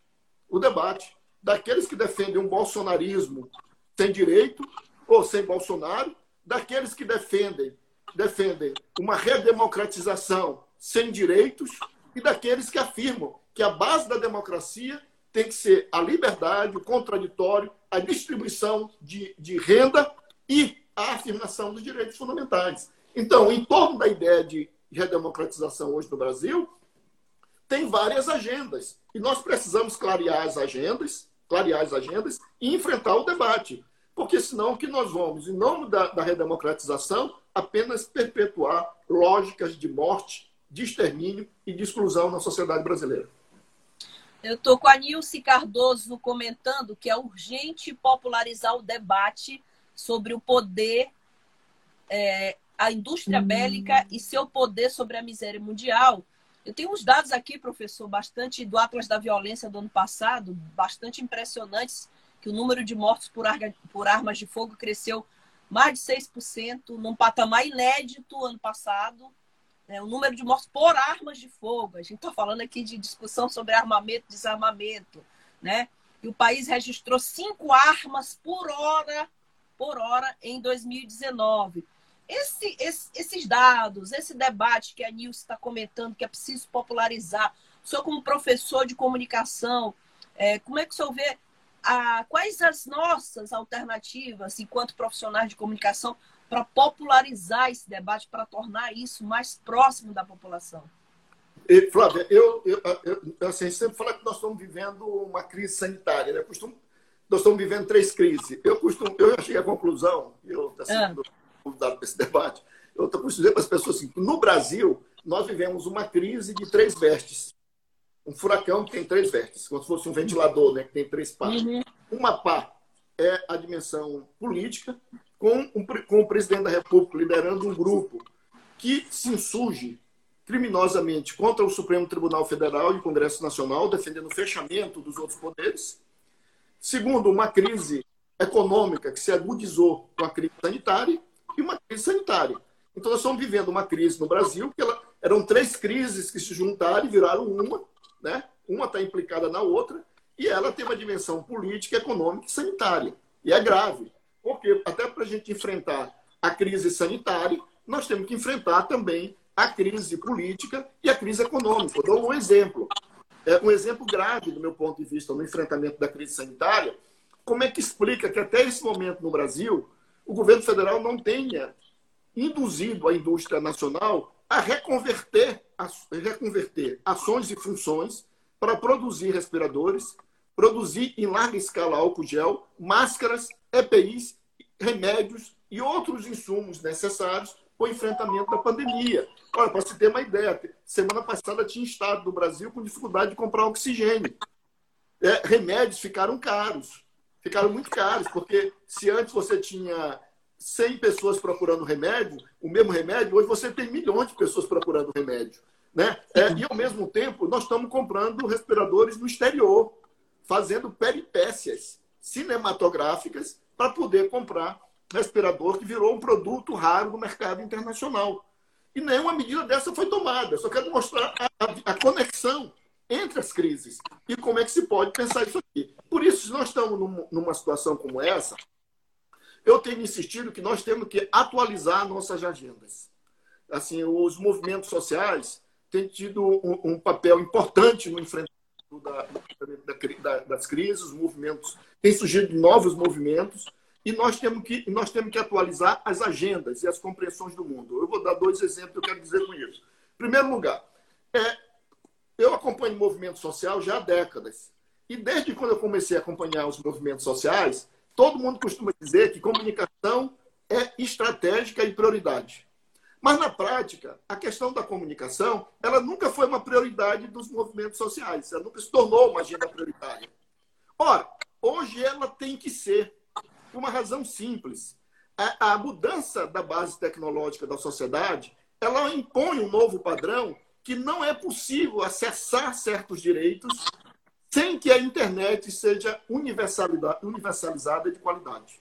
O debate daqueles que defendem um bolsonarismo sem direito ou sem Bolsonaro, daqueles que defendem defendem uma redemocratização sem direitos e daqueles que afirmam que a base da democracia tem que ser a liberdade, o contraditório, a distribuição de, de renda e a afirmação dos direitos fundamentais. Então, em torno da ideia de redemocratização hoje no Brasil, tem várias agendas. E nós precisamos clarear as agendas, clarear as agendas e enfrentar o debate. Porque senão o que nós vamos, em nome da, da redemocratização, apenas perpetuar lógicas de morte, de extermínio e de exclusão na sociedade brasileira. Eu estou com a Nilce Cardoso comentando que é urgente popularizar o debate sobre o poder, é, a indústria hum. bélica e seu poder sobre a miséria mundial. Eu tenho uns dados aqui, professor, bastante do Atlas da Violência do ano passado, bastante impressionantes, que o número de mortos por, arga, por armas de fogo cresceu mais de 6%, num patamar inédito ano passado né, o número de mortos por armas de fogo. A gente está falando aqui de discussão sobre armamento e desarmamento. Né? E o país registrou cinco armas por hora, por hora em 2019. Esse, esse, esses dados, esse debate que a Nilce está comentando, que é preciso popularizar, o senhor como professor de comunicação, é, como é que o senhor vê a, quais as nossas alternativas enquanto profissionais de comunicação para popularizar esse debate, para tornar isso mais próximo da população? E, Flávia, eu, eu, eu assim, sempre falo que nós estamos vivendo uma crise sanitária. Né? Costumo, nós estamos vivendo três crises. Eu costumo, eu cheguei à conclusão, eu sendo ah. Convidado para esse debate, eu estou dizer para as pessoas assim, no Brasil, nós vivemos uma crise de três vestes. Um furacão que tem três vértices, como se fosse um ventilador, né, que tem três partes. Uhum. Uma pá é a dimensão política, com, um, com o presidente da República liderando um grupo que se insurge criminosamente contra o Supremo Tribunal Federal e o Congresso Nacional, defendendo o fechamento dos outros poderes. Segundo, uma crise econômica que se agudizou com a crise sanitária e uma crise sanitária. Então, nós estamos vivendo uma crise no Brasil, que ela, eram três crises que se juntaram e viraram uma, né? uma está implicada na outra, e ela tem uma dimensão política, econômica e sanitária. E é grave. Porque até para a gente enfrentar a crise sanitária, nós temos que enfrentar também a crise política e a crise econômica. Eu dou um exemplo. É um exemplo grave do meu ponto de vista no enfrentamento da crise sanitária. Como é que explica que até esse momento no Brasil o governo federal não tenha induzido a indústria nacional a reconverter, a reconverter ações e funções para produzir respiradores, produzir em larga escala álcool gel, máscaras EPIs, remédios e outros insumos necessários para o enfrentamento da pandemia. Olha, para se ter uma ideia, semana passada tinha estado do Brasil com dificuldade de comprar oxigênio. É, remédios ficaram caros, ficaram muito caros, porque se antes você tinha 100 pessoas procurando remédio, o mesmo remédio, hoje você tem milhões de pessoas procurando remédio. Né? É, e, ao mesmo tempo, nós estamos comprando respiradores no exterior, fazendo peripécias cinematográficas para poder comprar respirador que virou um produto raro no mercado internacional. E nenhuma medida dessa foi tomada. Só quero mostrar a, a, a, conexão entre as crises e como é que se pode pensar isso aqui. Por isso, se nós estamos num, numa situação como essa, eu tenho insistido que nós temos que atualizar nossas agendas. Assim, os movimentos sociais têm tido um, papel importante no enfrentamento da, da, das crises, os movimentos, tem surgido novos movimentos, e nós temos, que, nós temos que atualizar as agendas e as compreensões do mundo. Eu vou dar dois exemplos que eu quero dizer com isso. Em primeiro lugar, é, eu acompanho movimento social já há décadas. E desde quando eu comecei a acompanhar os movimentos sociais, todo mundo costuma dizer que comunicação é estratégica e prioridade. Mas, na prática, a questão da comunicação, ela nunca foi uma prioridade dos movimentos sociais. Ela nunca se tornou uma agenda prioritária. Ora, hoje ela tem que ser, por uma razão simples. A, a mudança da base tecnológica da sociedade, ela impõe um novo padrão que não é possível acessar certos direitos sem que a internet seja universalizada de qualidade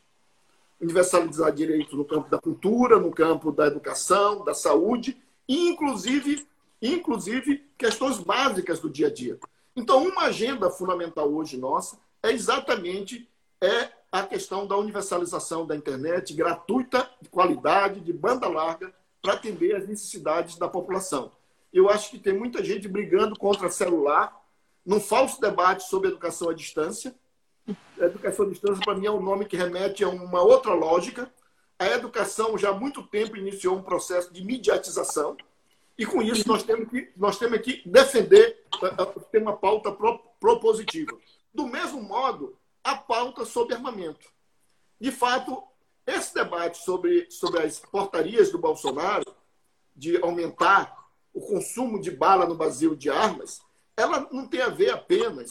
universalizar direitos no campo da cultura, no campo da educação, da saúde, e inclusive, inclusive questões básicas do dia a dia. Então, uma agenda fundamental hoje nossa é exatamente é a questão da universalização da internet gratuita, de qualidade, de banda larga, para atender às necessidades da população. Eu acho que tem muita gente brigando contra celular, num falso debate sobre educação à distância. A educação à distância, para mim, é um nome que remete a uma outra lógica. A educação já há muito tempo iniciou um processo de mediatização. E com isso nós temos que, nós temos que defender, eh, eh, ter uma pauta propositiva. Do mesmo modo, a pauta sobre armamento. De fato, esse debate sobre, sobre as portarias do Bolsonaro, de aumentar o consumo de bala no Brasil de armas, ela não tem a ver apenas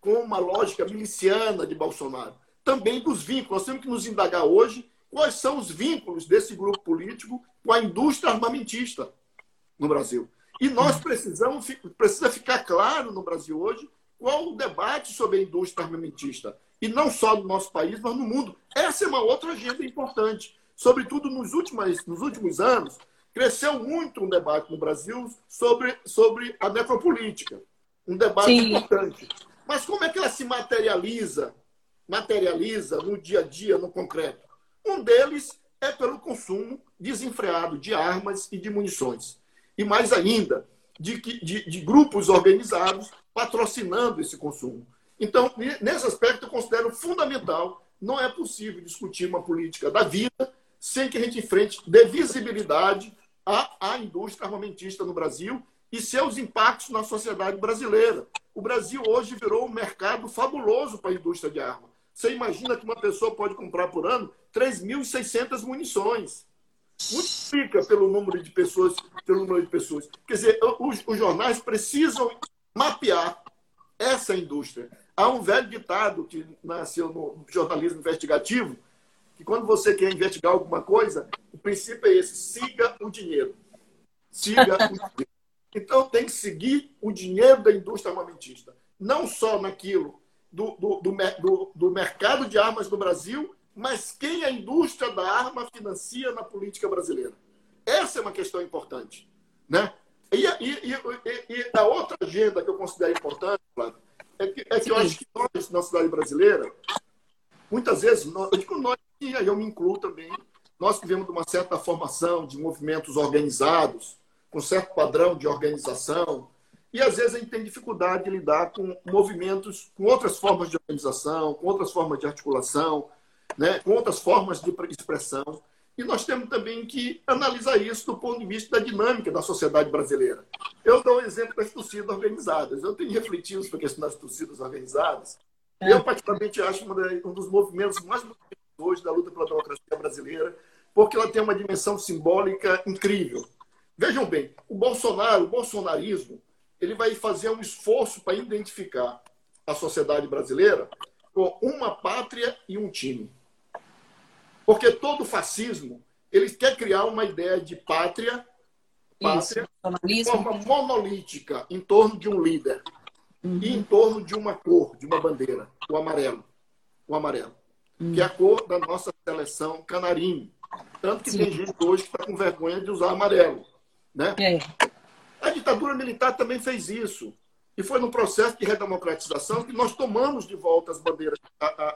com uma lógica miliciana de Bolsonaro, também dos vínculos. Nós temos que nos indagar hoje quais são os vínculos desse grupo político com a indústria armamentista no Brasil. E nós precisamos precisa ficar claro no Brasil hoje qual o debate sobre a indústria armamentista. E não só no nosso país, mas no mundo. Essa é uma outra agenda importante. Sobretudo nos últimos, nos últimos anos, cresceu muito um debate no Brasil sobre, sobre a necropolítica. Um debate Sim. importante. Mas como é que ela se materializa, materializa no dia a dia, no concreto? Um deles é pelo consumo desenfreado de armas e de munições. E mais ainda, de, de, de grupos organizados patrocinando esse consumo. Então, nesse aspecto, eu considero fundamental. Não é possível discutir uma política da vida sem que a gente enfrente dê visibilidade à, à indústria armamentista no Brasil e seus impactos na sociedade brasileira. O Brasil hoje virou um mercado fabuloso para a indústria de arma. Você imagina que uma pessoa pode comprar por ano 3.600 munições. Multiplica pelo número de pessoas, pelo número de pessoas. Quer dizer, os, os jornais precisam mapear essa indústria. Há um velho ditado que nasceu no jornalismo investigativo, que quando você quer investigar alguma coisa, o princípio é esse: siga o dinheiro. Siga o dinheiro. Então tem que seguir o dinheiro da indústria armamentista. Não só naquilo do, do, do, do, do mercado de armas no Brasil, mas quem a indústria da arma financia na política brasileira. Essa é uma questão importante. Né? E, e, e, e, a outra agenda que eu considero importante, Flávio, é que, é que eu acho que nós, na cidade brasileira, muitas vezes, nós, eu digo nós, e aí eu me incluo também, nós que vemos de uma certa formação de movimentos organizados, com certo padrão de organização, e às vezes a gente tem dificuldade de lidar com movimentos, com outras formas de organização, com outras formas de articulação, né, com outras formas de expressão. E nós temos também que analisar isso do ponto de vista da dinâmica da sociedade brasileira. Eu dou um exemplo das torcidas organizadas. Eu tenho refletido sobre a questão das torcidas organizadas. Eu, particularmente, acho um dos movimentos mais hoje da luta pela democracia brasileira, porque ela tem uma dimensão simbólica incrível. Vejam bem, o Bolsonaro, o bolsonarismo, ele vai fazer um esforço para identificar a sociedade brasileira com uma pátria e um time. Porque todo fascismo, ele quer criar uma ideia de pátria, pátria de forma monolítica, em torno de um líder. Uhum. E em torno de uma cor, de uma bandeira, o amarelo. O amarelo. Uhum. Que é a cor da nossa seleção canarinho. Tanto que Sim. tem gente hoje que está com vergonha de usar amarelo. Né? É. A ditadura militar também fez isso. E foi no processo de redemocratização que nós tomamos de volta as bandeiras,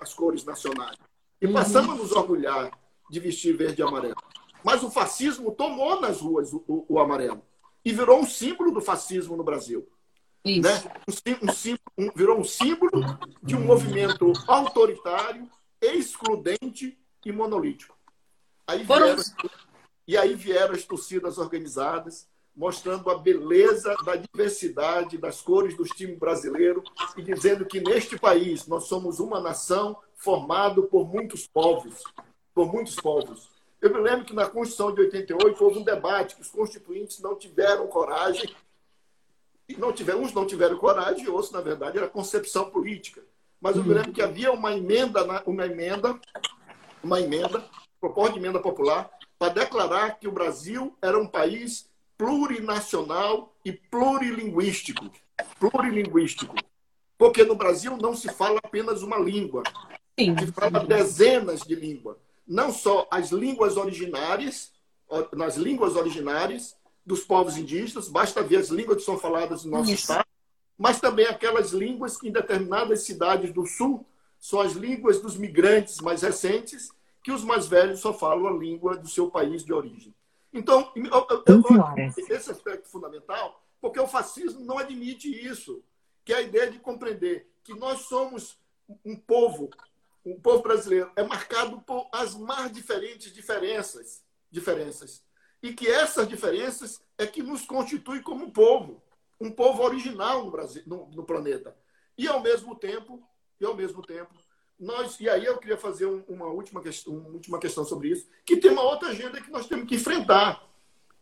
as cores nacionais. E passamos a nos orgulhar de vestir verde e amarelo. Mas o fascismo tomou nas ruas o, o, o amarelo e virou um símbolo do fascismo no Brasil. Isso. Né? Um, um, um, virou um símbolo de um movimento autoritário, excludente e monolítico. Aí vieram, e aí vieram as torcidas organizadas, mostrando a beleza da diversidade das cores do time brasileiro e dizendo que neste país nós somos uma nação formado por muitos povos, por muitos povos. Eu me lembro que na Constituição de 88 houve um debate que os constituintes não tiveram coragem, e não tiveram, uns não tiveram coragem, e outros, na verdade, era concepção política. Mas eu me lembro que havia uma emenda, uma emenda, uma emenda, proposta de emenda popular, para declarar que o Brasil era um país plurinacional e plurilinguístico. Plurilinguístico. Porque no Brasil não se fala apenas uma língua, Sim. se fala dezenas de línguas. Não só as línguas originárias, nas línguas originárias dos povos indígenas, basta ver as línguas que são faladas no nosso Isso. estado, mas também aquelas línguas que em determinadas cidades do sul são as línguas dos migrantes mais recentes, que os mais velhos só falam a língua do seu país de origem. Então, eu, esse aspecto fundamental, porque o fascismo não admite isso, que é a ideia de compreender que nós somos um povo, um povo brasileiro, é marcado por as mais diferentes diferenças, diferenças. E que essas diferenças é que nos constitui como um povo, um povo original no Brasil, no, no planeta. E ao mesmo tempo, e ao mesmo tempo, nós, e aí eu queria fazer uma última questão, uma última questão sobre isso, que tem uma outra agenda que nós temos que enfrentar,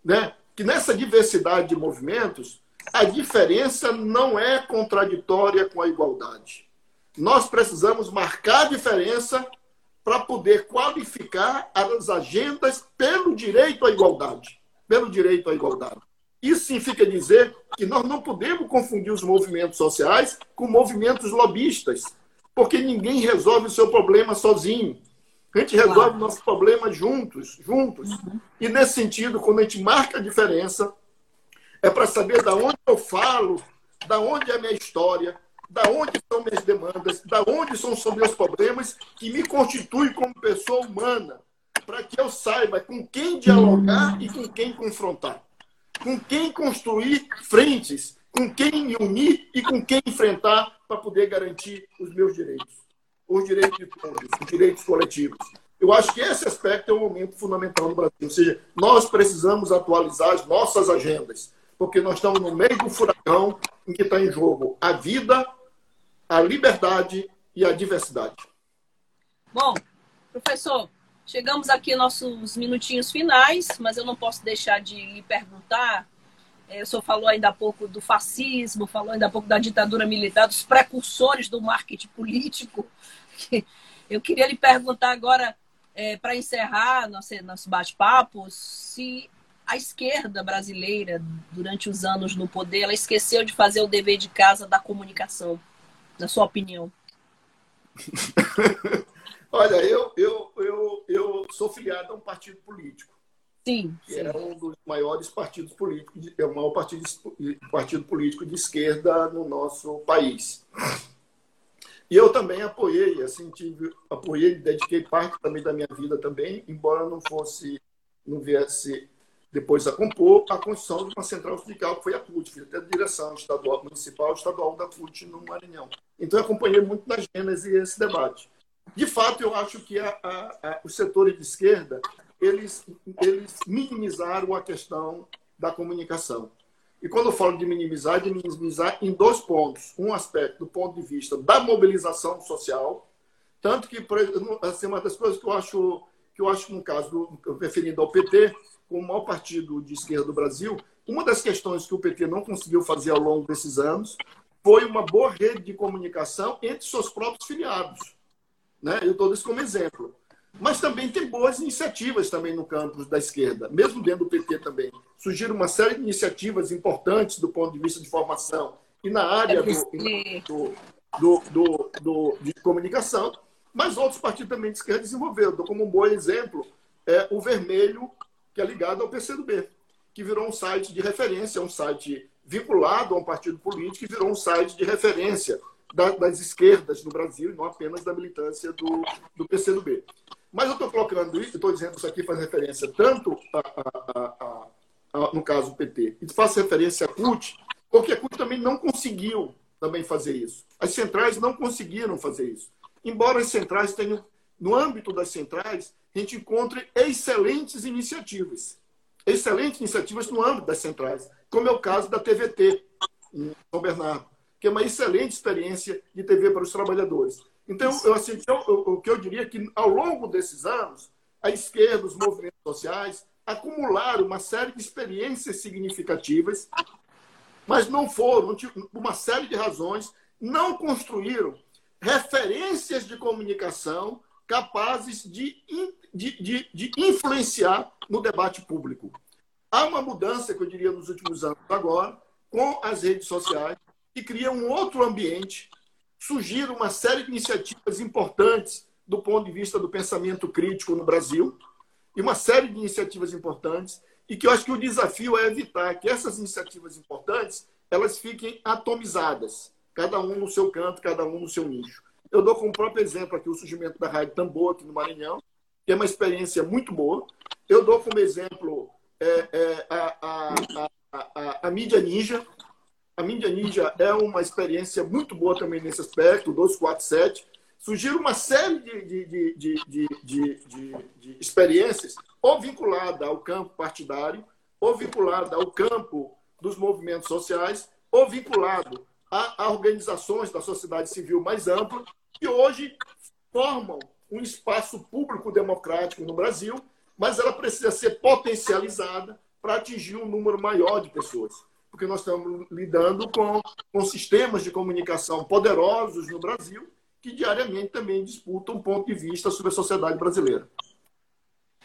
né? Que nessa diversidade de movimentos, a diferença não é contraditória com a igualdade. Nós precisamos marcar a diferença para poder qualificar as agendas pelo direito à igualdade, pelo direito à igualdade. Isso significa dizer que nós não podemos confundir os movimentos sociais com movimentos lobistas porque ninguém resolve o seu problema sozinho. A gente resolve claro. o nosso problema juntos, juntos. Uhum. E nesse sentido, quando a gente marca a diferença, é para saber da onde eu falo, da onde é a minha história, da onde são minhas demandas, da onde são os meus problemas, que me constitui como pessoa humana, para que eu saiba com quem dialogar e com quem confrontar, com quem construir frentes, com quem me unir e com quem enfrentar para poder garantir os meus direitos, os direitos de todos, os direitos coletivos. Eu acho que esse aspecto é um momento fundamental no Brasil. Ou seja, nós precisamos atualizar as nossas agendas, porque nós estamos no meio do furacão em que está em jogo a vida, a liberdade e a diversidade. Bom, professor, chegamos aqui nossos minutinhos finais, mas eu não posso deixar de lhe perguntar é, o senhor falou ainda há pouco do fascismo, falou ainda há pouco da ditadura militar, dos precursores do marketing político. Eu queria lhe perguntar agora, é, para encerrar nosso, nosso bate-papo, se a esquerda brasileira, durante os anos no poder, ela esqueceu de fazer o dever de casa da comunicação, na sua opinião. Olha, eu, eu, eu, eu sou filiado a um partido político. Sim, que é um dos maiores partidos políticos, é o maior partido, partido político de esquerda no nosso país. E eu também apoiei, assim, tive, apoiei, dediquei parte também da minha vida também, embora não fosse, não viesse depois a compor a construção de uma central sindical, que foi a CUT, fiz até a direção estadual, municipal estadual da CUT no Maranhão. Então, eu acompanhei muito na gênese esse debate. De fato, eu acho que a, a, a, os setores de esquerda eles, eles minimizaram a questão da comunicação. E quando eu falo de minimizar, de minimizar em dois pontos. Um aspecto do ponto de vista da mobilização social, tanto que assim, uma das coisas que eu acho que eu acho no caso referindo ao PT, como o maior partido de esquerda do Brasil, uma das questões que o PT não conseguiu fazer ao longo desses anos foi uma boa rede de comunicação entre seus próprios filiados. Né? Eu dou isso como exemplo. Mas também tem boas iniciativas também no campo da esquerda, mesmo dentro do PT também. Surgiram uma série de iniciativas importantes do ponto de vista de formação e na área é do, do, do, do, de comunicação, mas outros partidos também de esquerda desenvolveram. Dou como um bom exemplo é o Vermelho, que é ligado ao PCdoB, que virou um site de referência, um site vinculado a um partido político, que virou um site de referência das esquerdas no Brasil, e não apenas da militância do, do PCdoB. Mas eu estou colocando isso, estou dizendo isso aqui faz referência tanto a, a, a, no caso do PT, e faço referência à CUT, porque a CUT também não conseguiu também fazer isso. As centrais não conseguiram fazer isso. Embora as centrais tenham, no âmbito das centrais, a gente encontre excelentes iniciativas. Excelentes iniciativas no âmbito das centrais, como é o caso da TVT, em São Bernardo, que é uma excelente experiência de TV para os trabalhadores. Então, eu, assim, eu, o que eu diria é que, ao longo desses anos, a esquerda, os movimentos sociais, acumularam uma série de experiências significativas, mas não foram, por uma série de razões, não construíram referências de comunicação capazes de, de, de, de influenciar no debate público. Há uma mudança, que eu diria, nos últimos anos agora, com as redes sociais, que cria um outro ambiente surgiram uma série de iniciativas importantes do ponto de vista do pensamento crítico no Brasil, e uma série de iniciativas importantes, e que eu acho que o desafio é evitar que essas iniciativas importantes elas fiquem atomizadas, cada um no seu canto, cada um no seu nicho. Eu dou como próprio exemplo aqui o surgimento da Rádio Tambor aqui no Maranhão, que é uma experiência muito boa. Eu dou como exemplo é, é, a, a, a, a, mídia ninja. A mídia ninja é uma experiência muito boa também nesse aspecto, 247. Surgiram uma série de, de, de, de, experiências, ou vinculada ao campo partidário, ou vinculada ao campo dos movimentos sociais, ou vinculado a, a organizações da sociedade civil mais ampla, que hoje formam um espaço público democrático no Brasil, mas ela precisa ser potencializada para atingir um número maior de pessoas. Porque nós estamos lidando com, com sistemas de comunicação poderosos no Brasil, que diariamente também disputam um ponto de vista sobre a sociedade brasileira.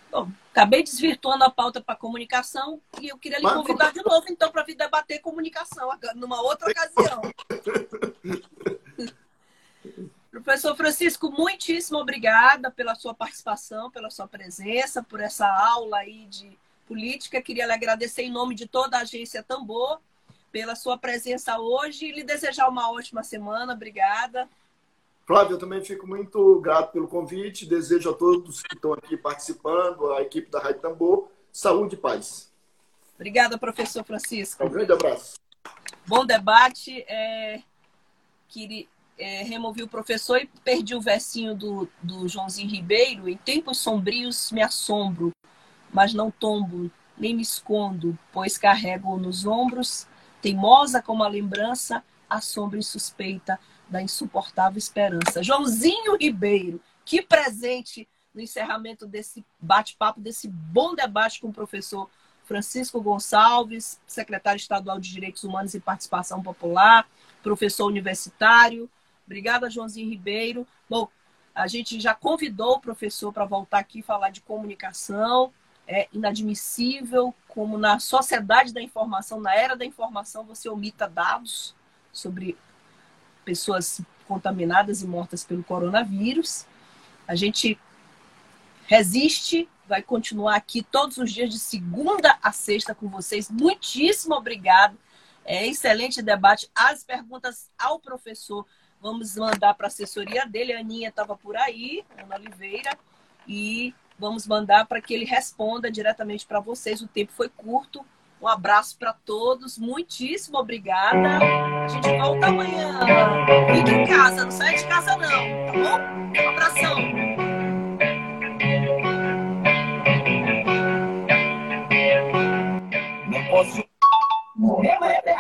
Bom, acabei desvirtuando a pauta para comunicação e eu queria lhe convidar de novo, então, para vir debater comunicação numa outra ocasião. Professor Francisco, muitíssimo obrigada pela sua participação, pela sua presença, por essa aula aí de política. Queria lhe agradecer em nome de toda a agência Tambor pela sua presença hoje e lhe desejar uma ótima semana. Obrigada. Flávio, eu também fico muito grato pelo convite. Desejo a todos que estão aqui participando, a equipe da Rádio Tambor, saúde e paz. Obrigada, professor Francisco. Um grande abraço. Bom debate. É... Queria é, removi o professor e perdi o versinho do, do Joãozinho Ribeiro. Em tempos sombrios me assombro, mas não tombo, nem me escondo, pois carrego nos ombros, teimosa como a lembrança, a sombra insuspeita da insuportável esperança. Joãozinho Ribeiro, que presente no encerramento desse bate-papo, desse bom debate com o professor Francisco Gonçalves, secretário estadual de Direitos Humanos e Participação Popular, professor universitário, Obrigada, Joãozinho Ribeiro. Bom, a gente já convidou o professor para voltar aqui falar de comunicação. É inadmissível como na sociedade da informação, na era da informação, você omita dados sobre pessoas contaminadas e mortas pelo coronavírus. A gente resiste, vai continuar aqui todos os dias de segunda a sexta com vocês. Muitíssimo obrigado. É excelente debate. As perguntas ao professor Vamos mandar para a assessoria dele. A Aninha estava por aí, Ana Oliveira, e Vamos mandar para que ele responda diretamente para vocês. O tempo foi curto. Um abraço para todos. Muitíssimo obrigada. A gente volta amanhã. Fique em casa, não saia de casa não, tá bom? Um abração. Não posso morrer, mas é